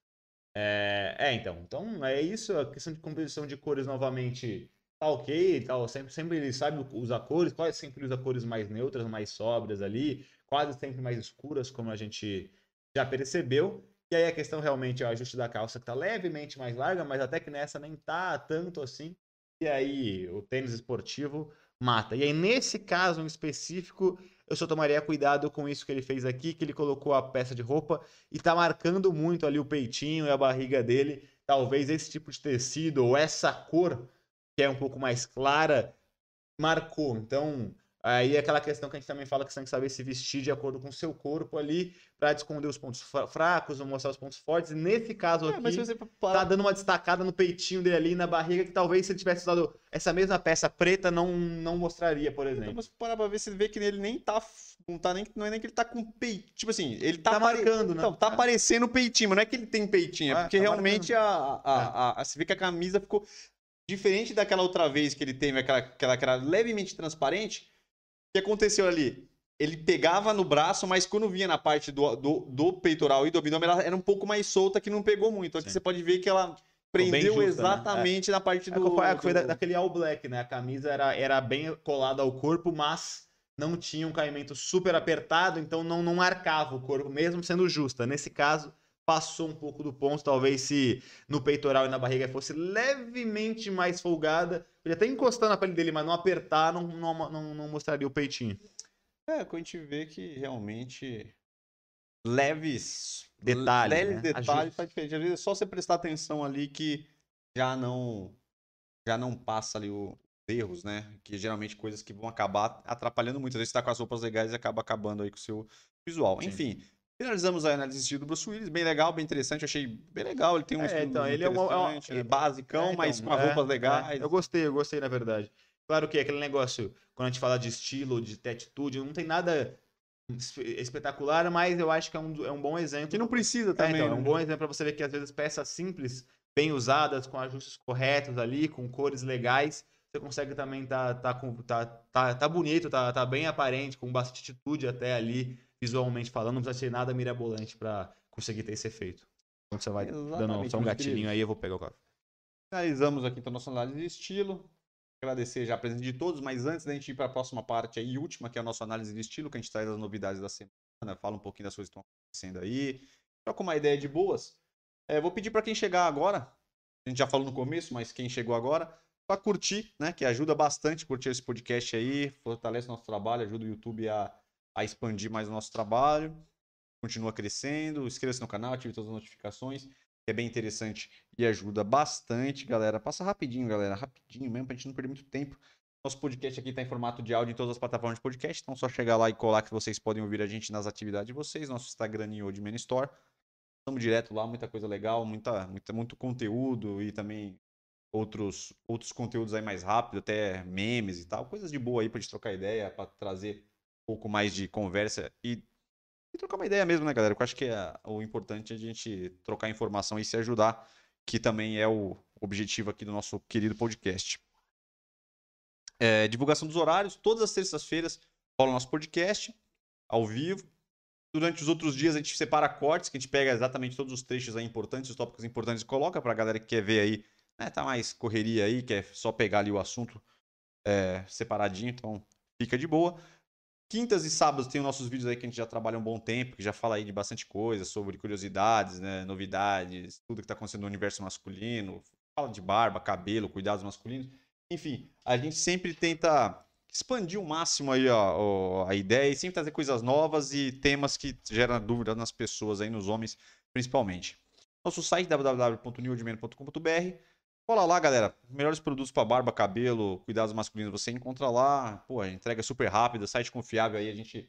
B: É, é, então. Então é isso. A questão de composição de cores novamente tá ok. Tá, sempre, sempre ele sabe usar cores, quase sempre usa cores mais neutras, mais sóbrias ali, quase sempre mais escuras, como a gente já percebeu. E aí a questão realmente é o ajuste da calça que tá levemente mais larga, mas até que nessa nem tá tanto assim. E aí o tênis esportivo mata. E aí nesse caso em específico, eu só tomaria cuidado com isso que ele fez aqui, que ele colocou a peça de roupa e tá marcando muito ali o peitinho e a barriga dele. Talvez esse tipo de tecido ou essa cor, que é um pouco mais clara, marcou. Então, Aí é aquela questão que a gente também fala que você tem que saber se vestir de acordo com o seu corpo ali, para esconder os pontos fracos ou mostrar os pontos fortes. E nesse caso é, aqui, você tá dando uma destacada no peitinho dele ali, na barriga, que talvez se ele tivesse usado essa mesma peça preta, não, não mostraria, por exemplo. Então,
A: mas parar pra ver, você vê que ele nem tá. Não, tá nem, não é nem que ele tá com peitinho. Tipo assim, ele tá,
B: tá marcando, né?
A: Não, tá é. aparecendo peitinho, mas não é que ele tem peitinho, é, é porque tá realmente a, a, a, é. a, Você vê que a camisa ficou. Diferente daquela outra vez que ele teve aquela, aquela, aquela levemente transparente, que aconteceu ali? Ele pegava no braço, mas quando vinha na parte do, do, do peitoral e do abdômen, ela era um pouco mais solta, que não pegou muito. Aqui Sim. você pode ver que ela prendeu justa, né? exatamente né? é. na parte do...
B: É, foi do... daquele all black, né? A camisa era, era bem colada ao corpo, mas não tinha um caimento super apertado, então não, não arcava o corpo, mesmo sendo justa. Nesse caso, passou um pouco do ponto. Talvez se no peitoral e na barriga fosse levemente mais folgada, podia até encostar na pele dele, mas não apertar, não, não, não, não mostraria o peitinho.
A: É, a gente vê que realmente leves
B: detalhes,
A: leves né? detalhes faz diferença. Às vezes é só você prestar atenção ali que já não já não passa ali os erros, né? Que geralmente coisas que vão acabar atrapalhando muito. Às vezes você tá com as roupas legais e acaba acabando aí com o seu visual. Sim. Enfim, Finalizamos a análise do Bruce Willis, bem legal, bem interessante, achei bem legal, ele tem um
B: é, então, ele é, uma, é uma,
A: né? basicão, é, então, mas com é, roupas legais.
B: É, eu gostei, eu gostei na verdade. Claro que aquele negócio, quando a gente fala de estilo, de atitude, não tem nada espetacular, mas eu acho que é um, é um bom exemplo.
A: Que não precisa também.
B: É, então, é um né? bom exemplo para você ver que às vezes peças simples, bem usadas, com ajustes corretos ali, com cores legais, você consegue também tá, tá, tá, tá, tá bonito, tá, tá bem aparente, com bastante atitude até ali visualmente falando, não precisa ser nada mirabolante para conseguir ter esse efeito. Então você vai Exatamente, dando só um gatilhinho aí, eu vou pegar o café.
A: Finalizamos aqui então nossa análise de estilo. Agradecer já a presença de todos, mas antes da gente ir para a próxima parte aí, última, que é a nossa análise de estilo, que a gente traz as novidades da semana, fala um pouquinho das coisas que estão acontecendo aí, troca uma ideia de boas. É, vou pedir para quem chegar agora, a gente já falou no começo, mas quem chegou agora, para curtir, né? Que ajuda bastante curtir esse podcast aí, fortalece nosso trabalho, ajuda o YouTube a a expandir mais o nosso trabalho. Continua crescendo. Inscreva-se no canal, ative todas as notificações. Que é bem interessante e ajuda bastante, galera. Passa rapidinho, galera. Rapidinho mesmo, pra gente não perder muito tempo. Nosso podcast aqui está em formato de áudio em todas as plataformas de podcast. Então, é só chegar lá e colar que vocês podem ouvir a gente nas atividades de vocês. Nosso Instagram e Old Man Store. Estamos direto lá, muita coisa legal, muita, muita, muito conteúdo e também outros, outros conteúdos aí mais rápido, até memes e tal. Coisas de boa aí pra gente trocar ideia, para trazer pouco mais de conversa e, e trocar uma ideia mesmo, né, galera? Eu acho que é, o importante é a gente trocar informação e se ajudar, que também é o objetivo aqui do nosso querido podcast. É, divulgação dos horários, todas as terças-feiras rola nosso podcast ao vivo. Durante os outros dias a gente separa cortes, que a gente pega exatamente todos os trechos importantes, os tópicos importantes e coloca para a galera que quer ver aí, né, tá mais correria aí, quer só pegar ali o assunto é, separadinho, então fica de boa. Quintas e sábados tem os nossos vídeos aí que a gente já trabalha um bom tempo, que já fala aí de bastante coisa, sobre curiosidades, né, novidades, tudo que está acontecendo no universo masculino. Fala de barba, cabelo, cuidados masculinos. Enfim, a gente sempre tenta expandir o máximo aí a ideia e sempre trazer coisas novas e temas que geram dúvida nas pessoas aí, nos homens principalmente. Nosso site www.newdman.com.br Cola lá, galera. Melhores produtos para barba, cabelo, cuidados masculinos você encontra lá. Pô, entrega é super rápida, site confiável aí, a gente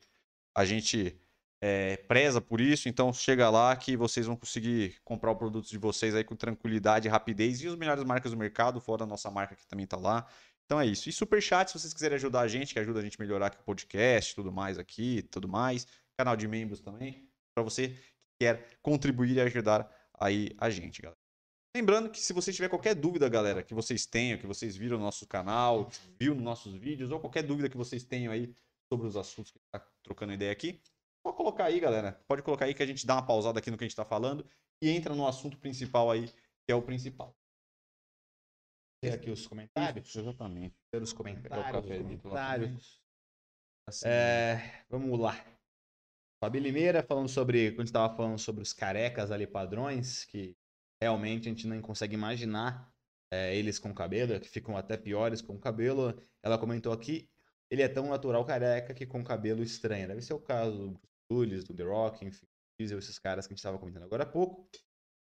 A: a gente é, preza por isso, então chega lá que vocês vão conseguir comprar o produto de vocês aí com tranquilidade rapidez e as melhores marcas do mercado, fora a nossa marca que também tá lá. Então é isso. E super chat, se vocês quiserem ajudar a gente, que ajuda a gente a melhorar aqui o podcast, tudo mais aqui, tudo mais. Canal de membros também, para você que quer contribuir e ajudar aí a gente, galera. Lembrando que se você tiver qualquer dúvida, galera, que vocês tenham, que vocês viram no nosso canal, viu nos nossos vídeos, ou qualquer dúvida que vocês tenham aí sobre os assuntos que a gente tá trocando ideia aqui, pode colocar aí, galera. Pode colocar aí que a gente dá uma pausada aqui no que a gente tá falando e entra no assunto principal aí, que é o principal.
B: Tem aqui os comentários.
A: Isso, exatamente.
B: Pelos comentários.
A: Pegar o café ali, pelo amor de
B: comentários. É, vamos lá. Fabi Limeira falando sobre, quando a gente tava falando sobre os carecas ali padrões, que realmente a gente nem consegue imaginar é, eles com cabelo, que ficam até piores com cabelo. Ela comentou aqui, ele é tão natural careca que com cabelo estranho. Deve ser o caso do Bruce Willis, do The Rock, enfim, Diesel, esses caras que a gente estava comentando agora há pouco.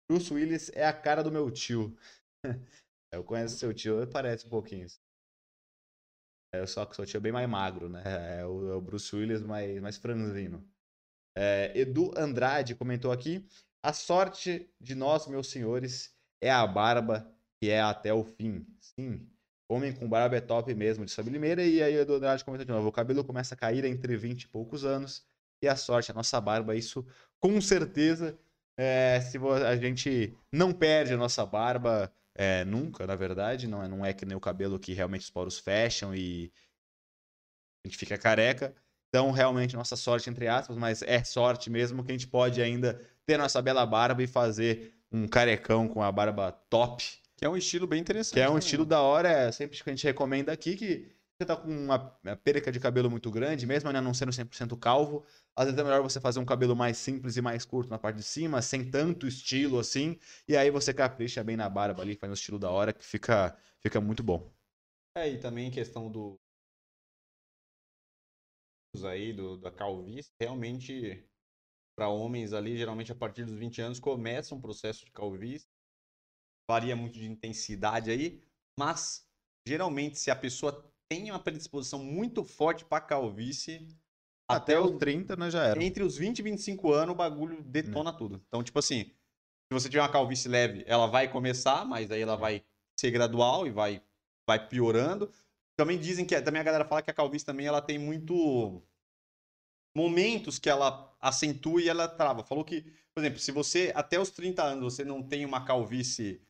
B: Bruce Willis é a cara do meu tio. Eu conheço seu tio, parece um pouquinho. É, só que seu tio é bem mais magro, né? É o, é o Bruce Willis mais, mais franzino. É, Edu Andrade comentou aqui: a sorte de nós, meus senhores, é a barba que é até o fim. Sim, homem com barba é top mesmo, de Sabe Limeira. E aí o Andrade comenta de novo: o cabelo começa a cair entre 20 e poucos anos. E a sorte, a nossa barba, isso com certeza. É, se a gente não perde a nossa barba é, nunca, na verdade, não é, não é que nem o cabelo que realmente os poros fecham e a gente fica careca. Então, realmente, nossa sorte, entre aspas, mas é sorte mesmo que a gente pode ainda ter nossa bela barba e fazer um carecão com a barba top.
A: Que é um estilo bem interessante.
B: Que é um
A: né,
B: estilo da hora, é sempre que a gente recomenda aqui, que você tá com uma perca de cabelo muito grande, mesmo ainda não sendo 100% calvo, às vezes é melhor você fazer um cabelo mais simples e mais curto na parte de cima, sem tanto estilo assim, e aí você capricha bem na barba ali, faz um estilo da hora que fica, fica muito bom.
A: É, e também questão do aí do, da calvície, realmente para homens ali, geralmente a partir dos 20 anos começa um processo de calvície. Varia muito de intensidade aí, mas geralmente se a pessoa tem uma predisposição muito forte para calvície,
B: Até, os 30, né, já era.
A: entre os 20 e 25 anos o bagulho detona tudo. Então, tipo assim, se você tiver uma calvície leve, ela vai começar, mas aí ela vai ser gradual e vai, vai piorando. Também dizem que, também a galera fala que a calvície também ela tem muito momentos que ela acentua e ela trava. Falou que, por exemplo, se você até os 30 anos você não tem uma calvície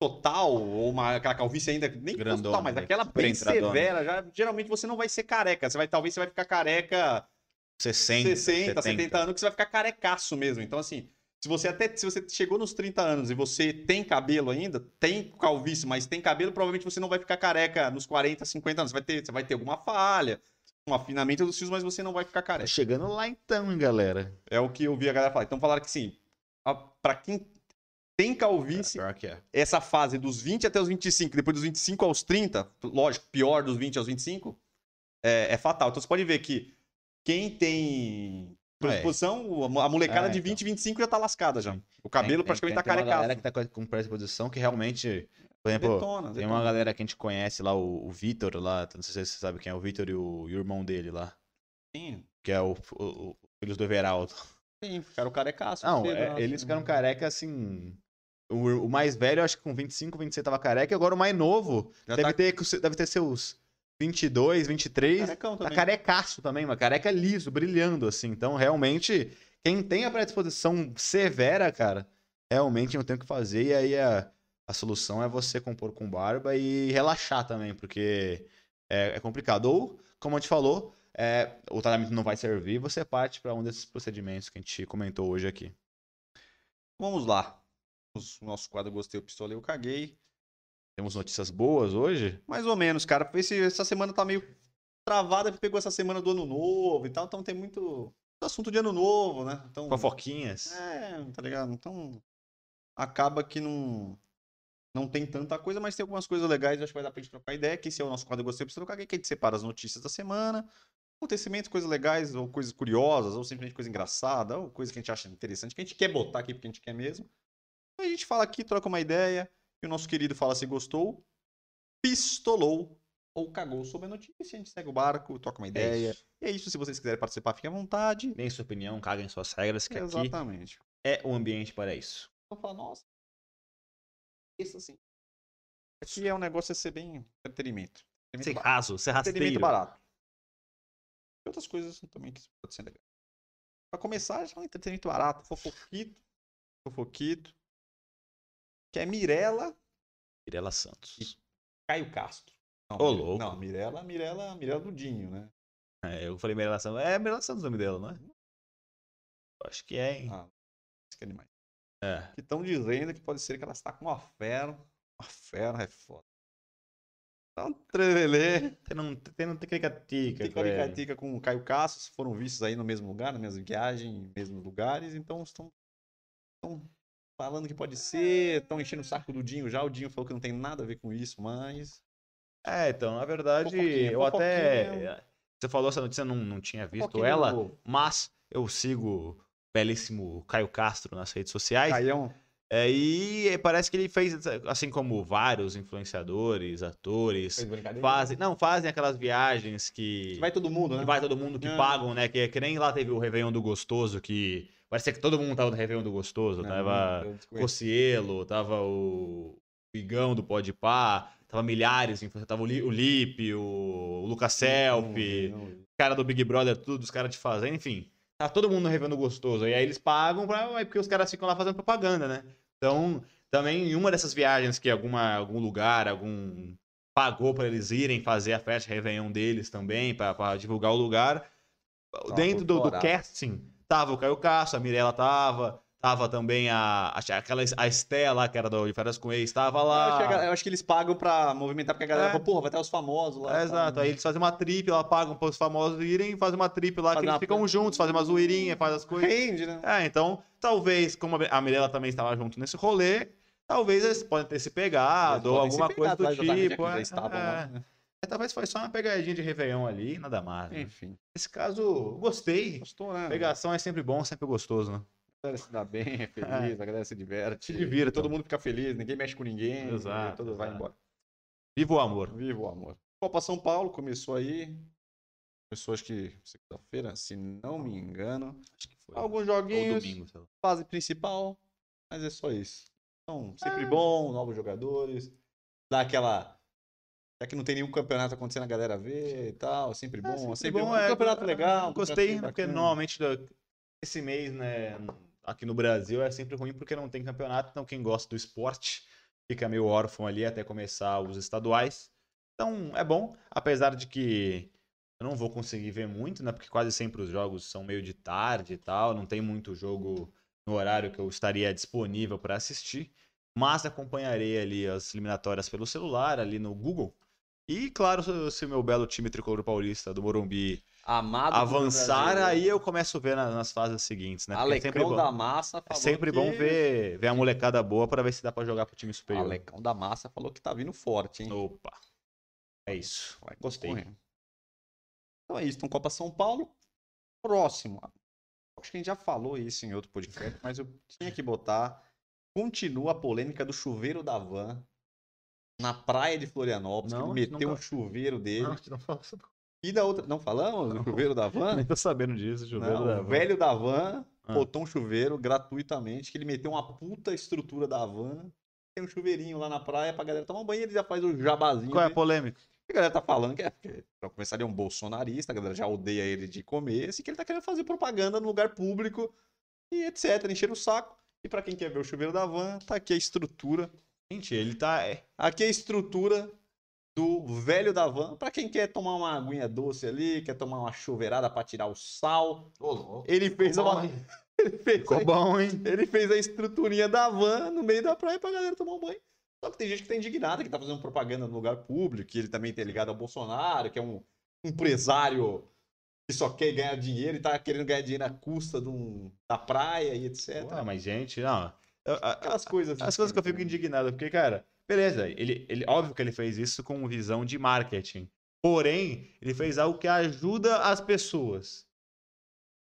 A: total ou uma aquela calvície ainda nem
B: Grandona,
A: total, mas
B: né?
A: aquela
B: Super
A: bem severa, já geralmente você não vai ser careca. Você vai talvez você vai ficar careca
B: 60,
A: 60, 70 anos que você vai ficar carecaço mesmo. Então, assim, se você até se você chegou nos 30 anos e você tem cabelo ainda, tem calvície, mas tem cabelo, provavelmente você não vai ficar careca nos 40, 50 anos. Você vai ter, você vai ter alguma falha, um afinamento dos fios, mas você não vai ficar
B: Tá
A: careca.
B: chegando lá então, hein, galera.
A: É o que eu vi a galera falar. Então falaram que sim, a- pra quem tem calvície,
B: que é.
A: essa fase dos 20 até os 25, depois dos 25 aos 30, lógico, pior dos 20 aos 25, é, é fatal. Então você pode ver que quem tem predisposição, a molecada
B: É,
A: de
B: então.
A: 20, 25 já tá lascada já. O cabelo praticamente
B: tem,
A: tá
B: tem uma galera que tá com predisposição que realmente, por exemplo,
A: Detona,
B: tem
A: detona.
B: uma galera que a gente conhece lá, o, o Vitor lá, não sei se você sabe quem é o Vitor e o, e o irmão dele lá,
A: Sim,
B: que é o, o, o filhos do Everaldo.
A: sim, ficaram carecaço.
B: Não,
A: cedo,
B: é,
A: né?
B: eles ficaram careca assim. O, o mais velho, acho que com 25, 26 tava careca, e agora o mais novo
A: Já
B: deve,
A: tá
B: ter, deve ter seus 22, 23.
A: carecão
B: Tá
A: também.
B: carecaço também, uma careca liso, brilhando, assim. Então, realmente, quem tem a predisposição severa, cara, realmente não tem o que fazer. E aí a, a solução é você compor com barba e relaxar também, porque é, é complicado. Ou, como a gente falou, é, o tratamento não vai servir, você parte para um desses procedimentos que a gente comentou hoje aqui.
A: Vamos lá. O nosso quadro Gostei, eu pistolei, eu caguei.
B: Temos notícias boas hoje.
A: Mais ou menos, cara. Esse, essa semana tá meio travada, pegou essa semana do ano novo e tal, então tem muito, muito assunto de ano novo, né? Então,
B: Fofoquinhas.
A: É, tá ligado? Então acaba que não Não tem tanta coisa, mas tem algumas coisas legais, acho que vai dar pra gente trocar ideia, que esse é o nosso quadro Gostei pra você trocar, que a gente separa as notícias da semana, acontecimentos, coisas legais, ou coisas curiosas, ou simplesmente coisa engraçada, ou coisa que a gente acha interessante, que a gente quer botar aqui porque a gente quer mesmo. Então a gente fala aqui, troca uma ideia, e o nosso querido fala se gostou, pistolou ou cagou sobre a notícia, a gente segue o barco, troca uma ideia.
B: É.
A: E é isso, se vocês quiserem participar, fiquem à vontade.
B: Deem sua opinião, caguem suas regras, que aqui
A: Exatamente.
B: é o ambiente para isso.
A: Então fala, nossa, isso assim. Aqui é um negócio a ser bem entretenimento.
B: Ser
A: Entretenimento
B: raso, ser
A: Entretenimento
B: rasteiro.
A: barato. E outras coisas também que pode ser legal. Pra começar, já é um entretenimento barato, fofoquito, fofoquito. Que é Mirella
B: Mirela Santos.
A: Caio Castro. Não,
B: Ô, louco.
A: Não, Mirella, Mirella, Mirella do Dinho, né?
B: É, eu falei Mirela Santos. É Mirela Santos o nome dela, não é? Eu acho que é, hein?
A: Ah, isso que é demais.
B: É.
A: Que estão dizendo que pode ser que ela está com uma fera. Uma fera é foda. Então, trelelê.
B: Tem não tem não tem caricatica.
A: Tem
B: com
A: o Caio Castro, foram vistos aí no mesmo lugar, nas mesmas viagens, em mesmos lugares, então estão, estão falando que pode ser, estão enchendo o saco do Dinho já, o Dinho falou que não tem nada a ver com isso, mas...
B: É, então, na verdade,
A: Fofoquinha,
B: eu até.
A: fofoquinha.
B: Você falou essa notícia, não, não tinha visto
A: Fofoquinha
B: ela, mas eu sigo belíssimo Caio Castro nas redes sociais.
A: Caião,
B: É, e parece que ele fez, assim como vários influenciadores, atores, fazem, não, fazem aquelas viagens que,
A: Vai todo mundo, né?
B: que vai todo mundo que
A: É.
B: pagam, né? Que, que nem lá teve o Réveillon do Gostoso, que parecia que todo mundo tava no Réveillon do Gostoso.
A: Não,
B: tava. Cocielo, tava o Igão do Podpah, tava milhares, tava o, Li, o Lipe, o Lucas Selfie, cara do Big Brother, tudo, os caras de fazenda, enfim. Tá todo mundo no Réveillon do Gostoso. E aí eles pagam pra, é porque os caras ficam lá fazendo propaganda, né? Então, também em uma dessas viagens que alguma, algum lugar, algum pagou pra eles irem fazer a festa Réveillon deles também, pra, pra divulgar o lugar. Dentro do, do casting, tava o Caio Castro, a Mirella tava, tava também a, a, aquela, a Estela, que era do De Férias com Ex, tava
A: Eu acho, que
B: lá.
A: eu acho que eles pagam pra movimentar, porque a galera
B: É.
A: fala, porra, vai ter os famosos lá.
B: É, exato, aí eles fazem uma trip, lá pagam para os famosos irem, fazem uma trip lá,
A: Faz
B: que eles
A: uma-
B: ficam juntos, fazem uma zoeirinha, fazem as coisas.
A: Rende, né?
B: É, então, talvez, como a Mirella também estava junto nesse rolê, talvez eles podem ter se pegado, ou alguma coisa do tipo. é, é.
A: lá, né?
B: É, talvez foi só uma pegadinha de Réveillon ali, nada mais. né?
A: Enfim.
B: Nesse caso, gostei.
A: Gostou, né?
B: Pegação é sempre bom, sempre gostoso, né?
A: A galera se dá bem, é feliz, a galera se diverte.
B: Se divirtam.
A: Todo mundo fica feliz, ninguém mexe com ninguém.
B: Exato,
A: Todo vai embora.
B: Viva o amor.
A: Viva o amor. Copa São Paulo começou aí. Começou acho que segunda-feira, se não me engano.
B: Acho que foi.
A: Alguns
B: Ou
A: joguinhos,
B: domingo,
A: fase principal, mas é só isso. Então, sempre
B: Ah.
A: bom, novos jogadores. Dá aquela. Já que não tem nenhum campeonato acontecendo, a galera vê e tal. Sempre bom.
B: sempre
A: sempre
B: bom,
A: um
B: é,
A: campeonato
B: é,
A: legal. um
B: Gostei,
A: campeonato
B: porque normalmente esse mês, né, aqui no Brasil é sempre ruim porque não tem campeonato, então quem gosta do esporte fica meio órfão ali até começar os estaduais. Então é bom, apesar de que eu não vou conseguir ver muito, né, porque quase sempre os jogos são meio de tarde e tal, não tem muito jogo no horário que eu estaria disponível para assistir, mas acompanharei ali as eliminatórias pelo celular, ali no Google. E claro, se- o meu belo time tricolor paulista do Morumbi
A: Amado do
B: avançar, aí eu começo a ver na- nas fases seguintes, né? Porque é sempre
A: Alecão
B: bom,
A: da Massa
B: é sempre bom
A: que-
B: ver, ver a molecada boa pra ver se dá pra jogar pro time superior.
A: Alecão da Massa falou que tá vindo forte, hein?
B: Opa. É isso.
A: Vai
B: Gostei.
A: concorrendo. Então é isso. Então, Copa São Paulo. Próximo. Acho que a gente já falou isso em outro podcast, mas eu tinha que botar. Continua a polêmica do chuveiro da van na praia de Florianópolis.
B: Não,
A: que ele meteu um chuveiro dele.
B: Não, a gente não fala sobre-
A: E da outra. Não falamos do chuveiro da van?
B: Nem tô sabendo disso, chuveiro
A: Não,
B: da
A: o
B: van.
A: velho da van
B: Ah.
A: botou um chuveiro gratuitamente, que ele meteu uma puta estrutura da van. Tem um chuveirinho lá na praia pra galera tomar banho, ele já faz o jabazinho.
B: Qual é a polêmica?
A: A galera tá falando que é, porque, pra começar, ele é um bolsonarista, a galera já odeia ele de começo, e que ele tá querendo fazer propaganda no lugar público e etc, encher o saco. E pra quem quer ver o chuveiro da van, tá aqui a estrutura.
B: Gente, ele tá. é,
A: Aqui a estrutura do velho da van, pra quem quer tomar uma aguinha doce ali, quer tomar uma chuveirada pra tirar o sal. Ele fez uma. Ele fez,
B: Ficou
A: a,
B: bom, hein?
A: ele fez a estruturinha da van no meio da praia pra galera tomar um banho. Só que tem gente que tá indignada, que tá fazendo propaganda no lugar público, que ele também tem ligado ao Bolsonaro, que é um empresário que só quer ganhar dinheiro e tá querendo ganhar dinheiro à custa de um- da praia e etc.
B: Ué, mas, gente, não.
A: Aquelas coisas.
B: As coisas que eu fico indignado, porque, cara, Beleza, ele, ele, óbvio que ele fez isso com visão de marketing. Porém, ele fez algo que ajuda as pessoas.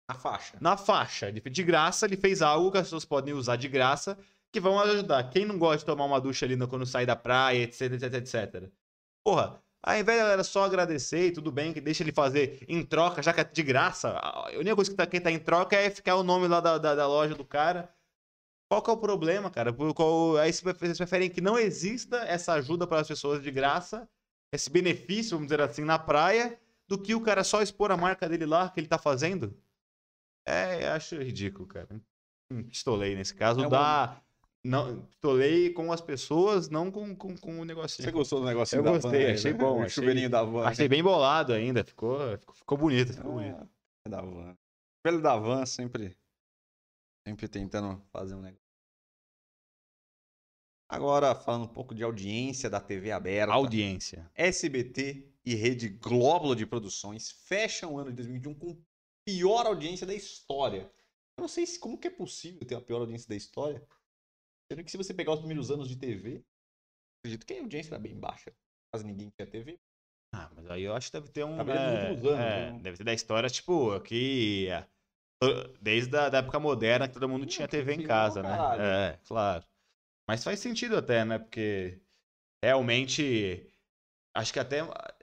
A: Na faixa.
B: Na faixa. De, graça, ele fez algo que as pessoas podem usar de graça, que vão ajudar. Quem não gosta de tomar uma ducha ali quando sai da praia, etc, etc, etc. Porra, ao invés da galera só agradecer e tudo bem, que deixa ele fazer em troca, já que é de graça, a única coisa que tá, quem tá em troca é ficar o nome lá da, da, da loja do cara. Qual que é o problema, cara? Por Qual, aí vocês preferem que não exista essa ajuda para as pessoas de graça, esse benefício, vamos dizer assim, na praia, do que o cara só expor a marca dele lá, que ele tá fazendo? É, acho ridículo, cara. Hum, Pistolei nesse caso.
A: É uma-
B: dá. Não, pistolei com as pessoas, não com, com, com o negocinho.
A: Você gostou do negocinho
B: Eu
A: da
B: gostei,
A: van
B: achei
A: né?
B: bom,
A: O chuveirinho da van.
B: Achei bem bolado ainda, ficou, ficou, ficou bonito, ficou bonito.
A: Então, é da van. O velho da van sempre, sempre tentando fazer um negócio. Agora, falando um pouco de audiência da TV aberta.
B: Audiência.
A: SBT e Rede Globo de Produções fecham o ano de 2021 com pior audiência da história. Eu não sei se, como que é possível ter a pior audiência da história. Sendo que se você pegar os primeiros anos de TV, acredito que a audiência era bem baixa. Quase ninguém tinha TV.
B: Ah, mas aí eu acho que deve ter um.
A: Tá
B: é,
A: anos,
B: é,
A: né?
B: Deve ter da história, tipo, que. é, Desde a da época moderna que todo mundo tinha TV em casa, né? É, claro. Mas faz sentido até, né? Porque realmente. Acho que até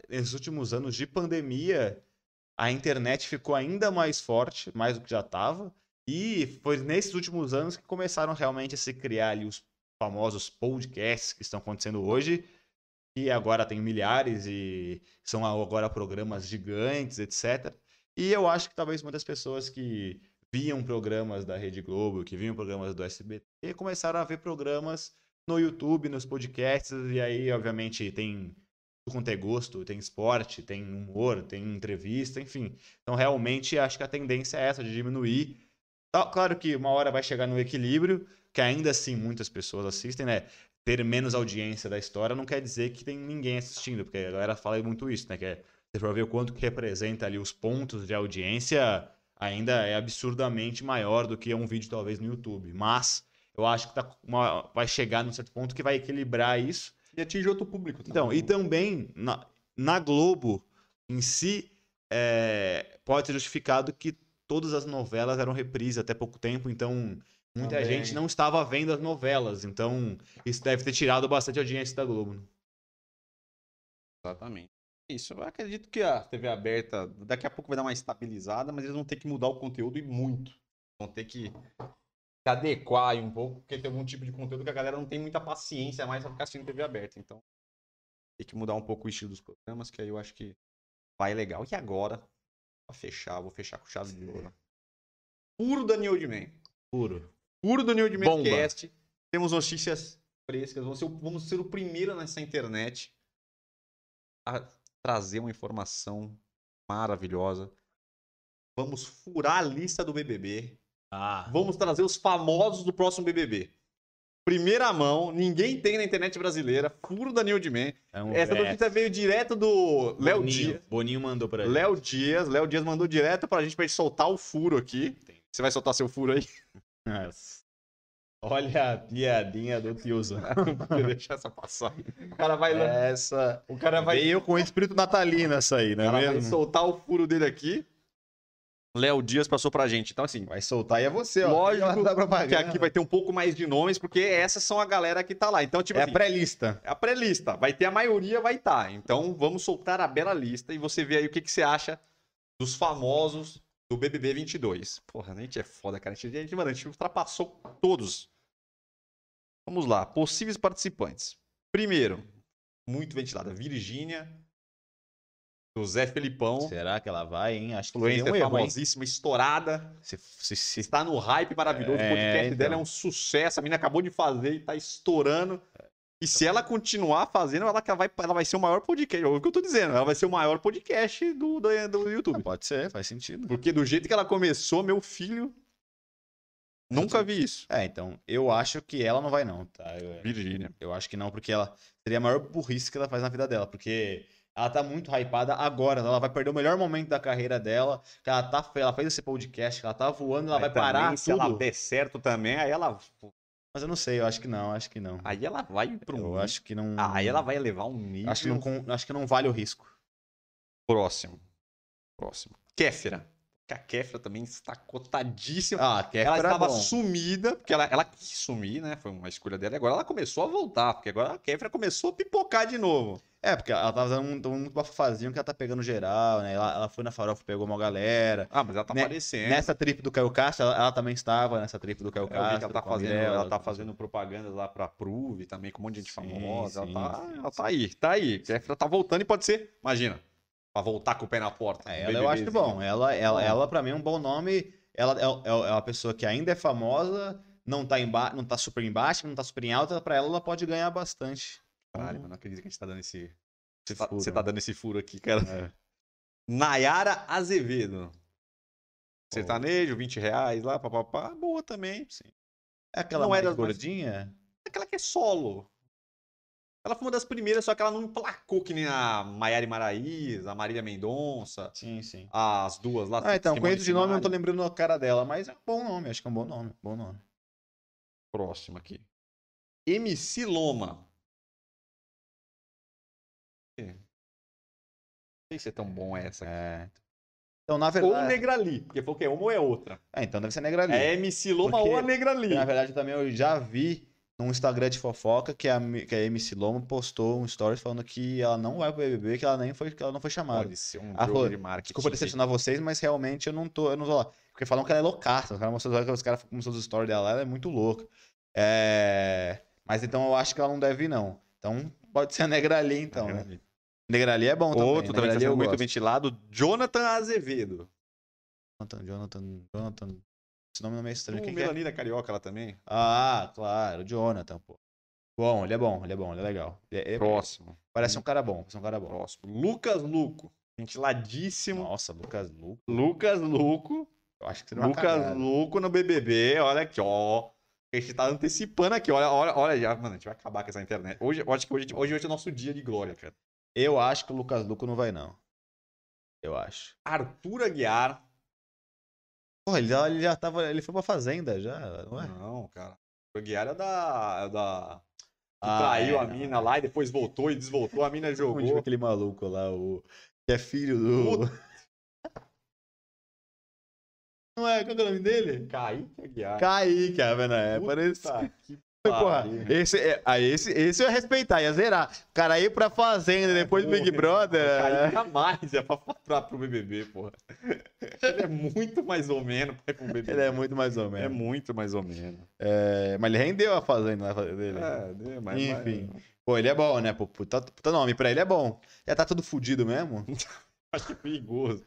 B: nesses últimos anos de pandemia, a internet ficou ainda mais forte, mais do que já estava. E foi nesses últimos anos que começaram realmente a se criar ali os famosos podcasts que estão acontecendo hoje, que agora tem milhares e são agora programas gigantes, etc. E eu acho que talvez muitas pessoas que viam programas da Rede Globo, que viam programas do SBT, começaram a ver programas no YouTube, nos podcasts, e aí, obviamente, tem tudo quanto é gosto, tem esporte, tem humor, tem entrevista, enfim. Então, realmente, acho que a tendência é essa, de diminuir. Tá, Claro que uma hora vai chegar no equilíbrio, que ainda assim muitas pessoas assistem, né? Ter menos audiência da história não quer dizer que tem ninguém assistindo, porque a galera fala muito isso, né? Que é, você for ver o quanto que representa ali os pontos de audiência, ainda é absurdamente maior do que um vídeo talvez no YouTube. Mas eu acho que tá uma- vai chegar num certo ponto que vai equilibrar isso.
A: E atinge outro público. também.
B: Então, e também na, na Globo em si, é, pode ser justificado que todas as novelas eram reprise até pouco tempo, então muita
A: Também.
B: gente não estava vendo as novelas, então isso deve ter tirado bastante audiência da Globo. né?
A: Exatamente. Isso, eu acredito que a TV aberta daqui a pouco vai dar uma estabilizada, mas eles vão ter que mudar o conteúdo e muito. Vão ter que se adequar um pouco, porque tem algum tipo de conteúdo que a galera não tem muita paciência mais pra ficar assistindo TV aberta. Então, tem que mudar um pouco o estilo dos programas, que aí eu acho que vai legal. E agora, pra fechar, vou fechar com chave de ouro. Puro Daniel de Man.
B: Puro.
A: Puro Daniel de
B: Bomba.
A: Cast. Temos notícias frescas. Vamos ser, o- vamos ser o primeiro nessa internet a trazer uma informação maravilhosa. Vamos furar a lista do BBB.
B: Ah,
A: Vamos trazer os famosos do próximo BBB. Primeira mão, ninguém tem na internet brasileira. Furo Daniel de Man.
B: é um
A: Essa
B: é,
A: notícia veio direto do Léo Dias.
B: Boninho mandou pra gente.
A: Léo Dias. Léo Dias mandou direto pra gente pra gente soltar o furo aqui.
B: Entendi.
A: Você vai soltar seu furo aí?
B: Nossa. Olha a piadinha do tiozão.
A: Deixa essa passar. O cara vai,
B: Essa.
A: o cara vai,
B: Veio com espírito natalino essa aí,
A: o
B: não é
A: cara vai soltar o furo dele aqui. Léo Dias passou pra gente. Então, assim,
B: Vai soltar e é você, ó.
A: Lógico
B: Dá
A: que aqui vai ter um pouco mais de nomes, porque essas são a galera que tá lá. Então, tipo
B: É
A: assim,
B: a pré-lista.
A: a pré-lista. Vai ter a maioria, vai estar. Então, vamos soltar a bela lista e você vê aí o que, que você acha dos famosos do BBB 22. Porra, a gente é foda, cara. A gente, a gente, mano, a gente ultrapassou todos. Vamos lá. Possíveis participantes. Primeiro, muito ventilada, Virgínia, do Zé Felipão.
B: Será que ela vai, hein? Acho que
A: Influencer
B: um hein?
A: famosíssima, estourada.
B: Se, se, se-
A: Está no hype maravilhoso.
B: É,
A: o podcast
B: então.
A: dela é um sucesso. A menina acabou de fazer e tá estourando. E se ela continuar fazendo, ela vai, ela vai ser o maior podcast. É o que eu tô dizendo. Ela vai ser o maior podcast do, do, do YouTube.
B: Pode ser, faz sentido.
A: Porque do jeito que ela começou, meu filho. Nunca vi isso.
B: É, então, eu acho que ela não vai não, tá? Eu,
A: Virgínia.
B: eu acho que não, porque ela seria a maior burrice que ela faz na vida dela, porque ela tá muito hypada agora, ela vai perder o melhor momento da carreira dela, que ela tá, ela fez esse podcast, que ela tá voando, ela vai
A: Mas
B: parar
A: também, Se
B: tudo.
A: ela der certo também, aí ela
B: Mas eu não sei, eu acho que não, acho que não.
A: Aí ela vai pro
B: Eu acho que não.
A: Ah, aí ela vai levar um nível
B: Acho que não, acho que não vale o risco.
A: próximo. Próximo. Kéfera. Porque a Kéfera também está cotadíssima.
B: Ah, quer
A: ela
B: era
A: estava
B: bom.
A: sumida, porque ela, ela quis sumir, né? Foi uma escolha dela. E agora ela começou a voltar, porque agora a Kéfera começou a pipocar de novo.
B: É, porque ela tava dando um, muito bafafazinho que ela tá pegando geral, né? Ela, ela foi na farofa, pegou uma galera.
A: Ah, mas ela tá
B: Né-
A: aparecendo.
B: Nessa trip do Caio Castro, ela, ela também estava nessa trip do Caio
A: vi
B: Castro.
A: que ela tá
B: a
A: fazendo,
B: Mirella,
A: ela tá fazendo propaganda lá pra Prove também, com um monte de gente
B: Sim,
A: famosa.
B: sim,
A: ela, tá,
B: sim,
A: ela tá aí, tá aí. Kéfera tá voltando e pode ser, imagina, pra voltar com o pé na porta.
B: É, ela eu acho
A: BBBzinho.
B: bom. Ela, ela, ela pra mim, é um bom nome. Ela é, é, é uma pessoa que ainda é famosa, não tá, emba não tá super embaixo, não tá super em alta. Pra ela, ela pode ganhar bastante.
A: Caralho, eu não acredito que a gente tá dando esse. Você tá, você tá dando esse furo aqui, cara.
B: É.
A: Nayara Azevedo. Sertanejo, 20 reais lá, papapá. Boa também.
B: Sim. É aquela
A: Não é
B: mais
A: das mais-
B: gordinha?
A: Aquela que é solo. Ela foi uma das primeiras, só que ela não emplacou que nem a Maiara Maraíza, a Marília Mendonça,
B: Sim, sim.
A: as duas lá.
B: Ah, então, conheço de nome, não tô lembrando a cara dela, mas é um bom nome, acho que é um bom nome, bom nome.
A: Próximo aqui. MC Loma. Não sei se é tão bom essa. aqui.
B: É. Então, na
A: Ou
B: verdade.
A: Negrali, porque falou que é uma ou é outra.
B: É, então deve ser negra ali.
A: É MC Loma
B: Porque-
A: ou a Negrali.
B: Na verdade, também eu já vi num Instagram de fofoca que a, que a MC Loma postou um stories falando que ela não vai pro BBB, que ela nem foi, que ela não foi chamada.
A: Pode ser um jogo
B: falou,
A: de marketing.
B: Desculpa decepcionar vocês, mas realmente eu não tô, eu não tô lá. Porque falam que ela é loucaça. Os caras mostrando os caras mostrando os stories dela, ela é muito louca. É... Mas então eu acho que ela não deve ir, não. Então pode ser a Negrali, então, né?
A: Negrali.
B: Negrali é bom também.
A: Outro também
B: Negrali
A: está
B: eu
A: sendo muito
B: gosto.
A: ventilado, Jonathan Azevedo.
B: Jonathan, Jonathan, Jonathan. Esse nome não é meio estranho.
A: O
B: Quem que é?
A: Melanina Carioca lá também.
B: Ah, claro, Jonathan, pô. Bom, ele é bom, ele é bom, ele é legal. Ele é- ele
A: Próximo.
B: parece um cara bom, parece um cara bom.
A: Próximo. Lucas Luco. Ventiladíssimo.
B: Nossa, Lucas Luco.
A: Lucas Luco.
B: Eu acho que seria uma
A: Lucas
B: cagada.
A: Luco no BBB. Olha aqui, ó. A gente tá antecipando aqui. Olha, olha, olha já. Mano, a gente vai acabar com essa internet. Hoje, eu acho que hoje, hoje, hoje é o nosso dia de glória, cara.
B: Eu acho que o Lucas Luco não vai, não. Eu acho.
A: Arthur Aguiar.
B: Porra, ele já, ele já tava. Ele foi pra fazenda já, não é?
A: Não, cara. Arthur Aguiar é da. É da... Que
B: Ah,
A: traiu
B: é,
A: a
B: não.
A: mina lá e depois voltou e desvoltou. A mina
B: Onde
A: jogou.
B: aquele maluco lá, o. Que é filho do. Não é? Qual que é o nome dele?
A: Kaique Aguiar.
B: Kaique, ah? É,
A: Puta
B: parece.
A: que
B: Porra, esse, é, ah, esse, esse eu ia respeitar, ia zerar. O cara ir pra fazenda depois do Big Brother. É.
A: Kaique jamais é pra faturar pro BBB, porra. Ele é muito mais ou menos pra ir pro BBB.
B: Ele é muito mais ou
A: É
B: menos.
A: muito mais ou menos.
B: É, mas ele rendeu a fazenda na dele.
A: É, né, mas,
B: Enfim.
A: mas-
B: Pô, ele é bom, né? Pô, puta, puta nome, pra ele é bom. Já tá tudo fudido mesmo?
A: acho que é perigoso.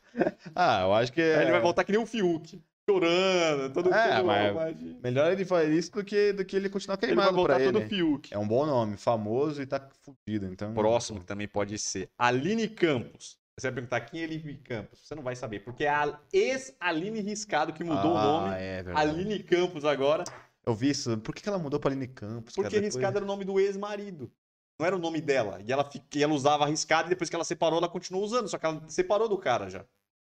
B: Ah, eu acho que.
A: Aí
B: É...
A: ele vai voltar que nem o Fiuk. Chorando, todo
B: É, mas-
A: mas-
B: Melhor ele fazer isso do que, do que ele continuar
A: Ele vai
B: queimado
A: voltar
B: pra
A: todo
B: ele.
A: Fiuk.
B: É um bom nome, famoso e tá fudido, então.
A: Próximo que também pode ser Aline Campos. Você vai perguntar quem é Aline Campos? Você não vai saber, porque é a ex-Aline Riscado que mudou
B: ah,
A: o nome.
B: É, verdade.
A: Aline Campos agora,
B: Eu vi isso. Por que, que ela mudou pra Aline Campos?
A: porque
B: cara, depois?
A: Riscado era o nome do ex-marido. Não era o nome dela. E ela, e ela usava Riscado e depois que ela separou, ela continuou usando. Só que ela separou do cara já.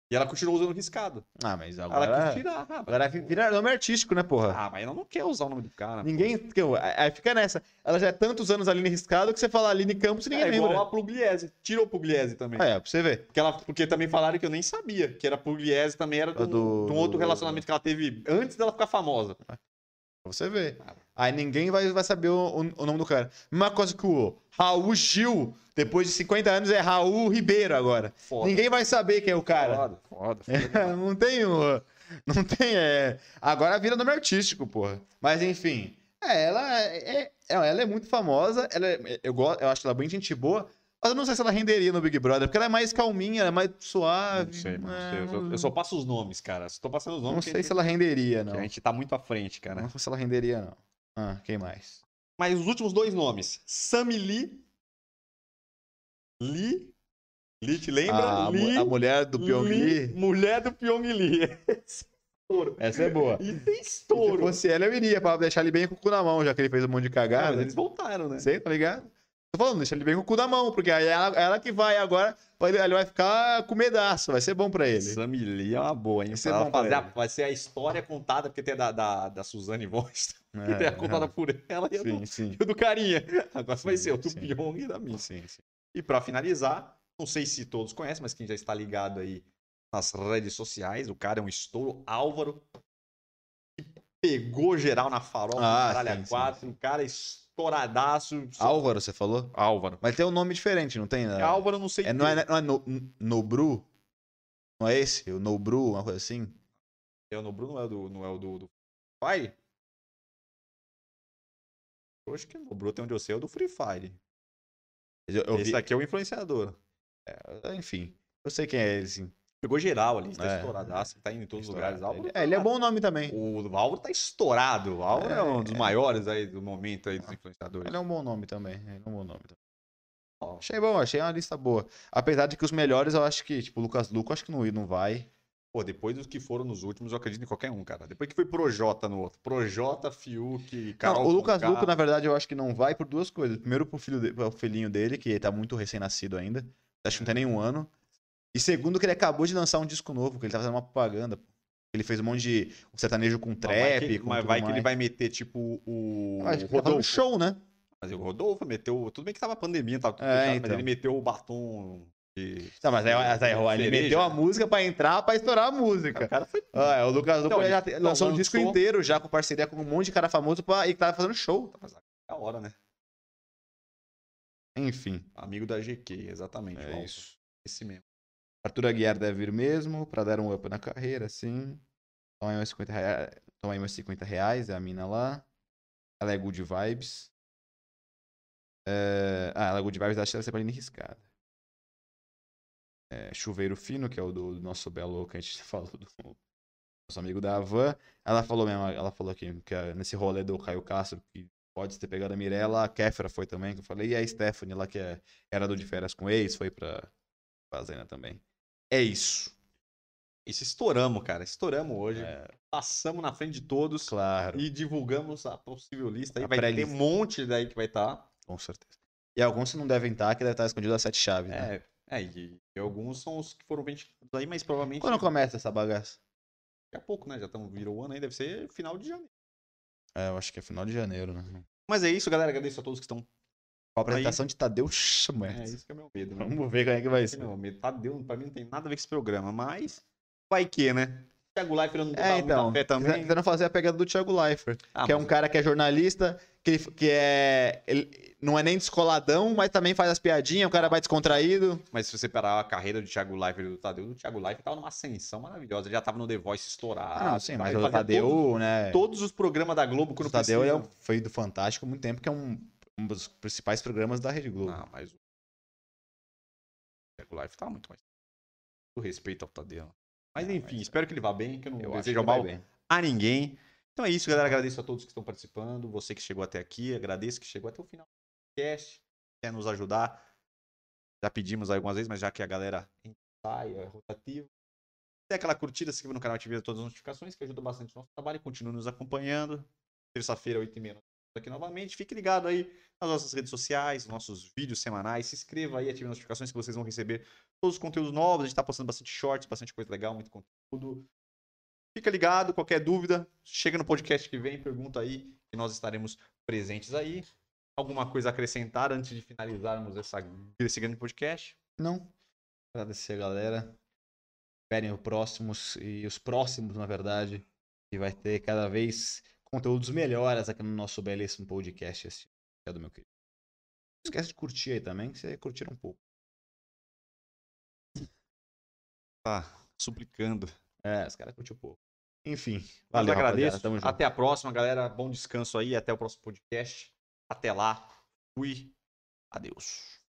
A: E ela continuou usando Riscado.
B: Ah, mas
A: Ela
B: agora.
A: quis tirar. Ah,
B: Agora vira nome artístico, né, porra?
A: Ah, mas ela não quer usar o nome do cara.
B: Ninguém. eu- Aí fica nessa. Ela já é tantos anos Aline Riscado que você fala Aline Campos e ninguém
A: É igual
B: lembra.
A: a Pugliese. Tirou o Pugliese também.
B: É, pra você ver.
A: Porque, ela, porque também falaram que eu nem sabia. Que era Pugliese também era de um,
B: Do-
A: outro relacionamento que ela teve antes dela ficar famosa.
B: Pra você ver. Aí ninguém vai, vai saber o, o- o nome do cara. Mesma coisa que o Raul Gil, depois de 50 anos, é Raul Ribeiro agora.
A: Foda.
B: Ninguém vai saber quem é o cara.
A: Foda, foda.
B: não tem o. Não tem. É... Agora vira nome artístico, porra. Mas enfim. É, ela é, é- ela é muito famosa. Ela é- eu, gosto, eu acho ela bem gente boa. Mas eu não sei se ela renderia no Big Brother, porque ela é mais calminha, ela é mais suave.
A: Não sei, não
B: é,
A: sei. Eu só, eu só passo os nomes, cara. Só tô passando os nomes.
B: Não sei
A: gente-
B: se ela renderia,
A: que
B: não.
A: A gente tá muito à frente, cara.
B: Não sei se ela renderia, não. Ah, quem mais?
A: Mas os últimos dois nomes. Sammy Lee. Lee. Lee, te lembra?
B: a, mu-
A: Lee.
B: a mulher do Pyong
A: Lee,
B: Lee.
A: Mulher do Pyong Lee. Estouro.
B: Essa é boa.
A: E tem
B: Se
A: estouro.
B: fosse ela, eu iria pra deixar ele bem com o cu na mão, já que ele fez um monte de
A: Ah,
B: cagada.
A: mas eles voltaram, né?
B: Sei, tá ligado? Tô falando, deixa ele bem com o cu da mão, porque aí ela, ela que vai agora, vai- ele vai ficar com medaço, vai ser bom pra ele.
A: Sammy Lee é uma boa, hein?
B: Vai ser bom
A: fazer a- vai ser a história contada, porque tem a da, da, da Suzane Voss, que
B: É,
A: tem a contada por ela e a do,
B: Sim, sim.
A: do carinha. Agora vai
B: Sim,
A: ser o do
B: sim.
A: Pyong e da Miss.
B: Sim, sim.
A: E pra finalizar, não sei se todos conhecem, mas quem já está ligado aí nas redes sociais, o cara é um estouro, Álvaro, que pegou geral na farofa,
B: Ah,
A: caralho,
B: sim,
A: a
B: sim,
A: quatro, um cara estouradaço.
B: Álvaro, você falou?
A: Álvaro.
B: Mas tem um nome diferente, não tem? né?
A: Álvaro, não sei
B: É, não é, não é no, Nobru? Não é esse? O Nobru, uma coisa assim?
A: É o Nobru, não é o do, não é o do, do Fire? Eu acho que o Nobru tem onde eu sei é o do Free Fire.
B: Eu, eu
A: Esse
B: vi,
A: aqui é o influenciador.
B: enfim, eu sei quem é ele, sim.
A: Pegou geral ali, tá
B: É.
A: estouradaço, tá indo em todos os lugares. Álvaro
B: Ele, é, ele é
A: tá-
B: bom nome também.
A: O Álvaro tá estourado. O Álvaro é, um dos
B: É.
A: maiores aí do momento aí dos influenciadores.
B: Ele é um bom nome também. Ele é um bom nome também.
A: Ó,
B: Achei bom, achei uma lista boa. Apesar de que os melhores eu acho que, tipo, o Lucas Luco, acho que não, não vai.
A: Pô, depois dos que foram nos últimos, eu acredito em qualquer um, cara. Depois que foi Projota no outro. Projota, Fiuk, Carol
B: Não, o Lucas. Luco, na verdade, eu acho que não vai por duas coisas. Primeiro, pro, filho de- pro filhinho dele, que tá muito recém-nascido ainda. Acho que não tem nenhum ano. E segundo, que ele acabou de lançar um disco novo, que ele tá fazendo uma propaganda. Ele fez um monte de um sertanejo com
A: Mas vai
B: trap,
A: que, mas vai que ele vai meter, tipo, o
B: Ah, acho que tá show, né?
A: Mas o Rodolfo meteu... Tudo bem que tava pandemia, tava tudo
B: É,
A: fechado, mas
B: então.
A: ele meteu o batom de...
B: Não, mas aí, mas aí, ele
A: cereja.
B: meteu a música pra entrar, pra estourar a
A: O
B: música.
A: cara foi...
B: Ah, é, o Lucas Luco
A: Então,
B: já
A: não,
B: lançou um disco
A: lançou-
B: inteiro já com parceria com um monte de cara famoso pra, e que tava fazendo show.
A: Da hora, né?
B: Enfim,
A: Amigo da GQ, exatamente.
B: é isso.
A: Esse mesmo.
B: Arthur Aguiar deve vir mesmo, pra dar um up na carreira, sim. Toma aí meus 50 reais, toma aí meus 50 reais, é a mina lá. Ela é good vibes. É, Ah, ela é good vibes, acho que ela é sempre riscada. É, Chuveiro Fino, que é o do, do nosso belo que a gente falou do nosso amigo da Havan. Ela falou mesmo, ela falou aqui que nesse rolê do Caio Castro, que pode ter pegado a Mirella, a Kéfera foi também, que eu falei, e a Stephanie lá, que é, era do de férias com ex, foi pra Fazenda também. É isso.
A: Isso estouramos, cara. Estouramos hoje.
B: É,
A: Passamos na frente de todos.
B: claro,
A: E divulgamos a possível lista. Aí vai ter um monte daí que vai estar.
B: com certeza. E alguns não devem estar, que deve estar escondido a sete chaves, né?
A: É, é e, e alguns são os que foram ventilados aí, mas provavelmente
B: Quando começa essa bagaça?
A: daqui a pouco, né? Já estamos virou o ano aí, deve ser final de janeiro.
B: É, eu acho que é final de janeiro, né?
A: Mas é isso, galera. Agradeço a todos que estão.
B: Com a apresentação de Tadeu
A: É,
B: Schmertz.
A: isso que é meu medo. Né?
B: Vamos ver como é que vai
A: é
B: ser.
A: meu medo. Tadeu, pra mim não tem nada a ver com esse programa, mas vai que, né? Thiago Leifert não
B: É, então,
A: fé também.
B: tentando fazer a pegada do Thiago Leifert,
A: Ah,
B: que é um cara que é jornalista, que, que é... Ele não é nem descoladão, mas também faz as piadinhas, é um cara mais descontraído.
A: Mas se você parar a carreira do Thiago Leifert e do Tadeu, o Thiago Leifert tava numa ascensão maravilhosa. Ele já tava no The Voice estourado.
B: Ah, sim, mas o Tadeu,
A: Todos,
B: né?
A: todos os programas da Globo
B: O
A: quando
B: Tadeu é
A: precisa.
B: o- foi do Fantástico há muito tempo, que é um, um dos principais programas da Rede Globo.
A: Não, mas o Thiago Leifert tava muito mais. O respeito ao Tadeu. Mas
B: Não,
A: enfim,
B: mas-
A: espero que ele vá bem, que eu não
B: Eu
A: desejo mal a ninguém. Então é isso, galera. Agradeço a todos que estão participando. Você que chegou até aqui, agradeço que chegou até o final do podcast. Quer nos ajudar? Já pedimos aí algumas vezes, mas já que a galera sai, é rotativo. Dê aquela curtida, se inscreva no canal, ative todas as notificações, que ajuda bastante o nosso trabalho. Continue nos acompanhando. Terça-feira, 8h30, nós estamos aqui novamente. Fique ligado aí nas nossas redes sociais, nossos vídeos semanais. Se inscreva aí, ative as notificações que vocês vão receber todos os conteúdos novos. A gente está postando bastante shorts, bastante coisa legal, muito conteúdo. Fica ligado, qualquer dúvida, chega no podcast que vem, pergunta aí, que nós estaremos presentes aí. Alguma coisa a acrescentar antes de finalizarmos essa, esse grande podcast?
B: Não. Agradecer a galera. Esperem os próximos e os próximos, na verdade, que vai ter cada vez conteúdos melhores aqui no nosso belíssimo podcast. Esse é do meu querido. Não esquece de curtir aí também, que você curtir um pouco.
A: Tá, suplicando.
B: É, os caras curtiram um pouco. Enfim,
A: Valeu,
B: valeu,
A: agradeço.
B: Tamo junto.
A: Até a próxima, galera. Bom descanso aí. Até o próximo podcast. Até lá. Fui. Adeus.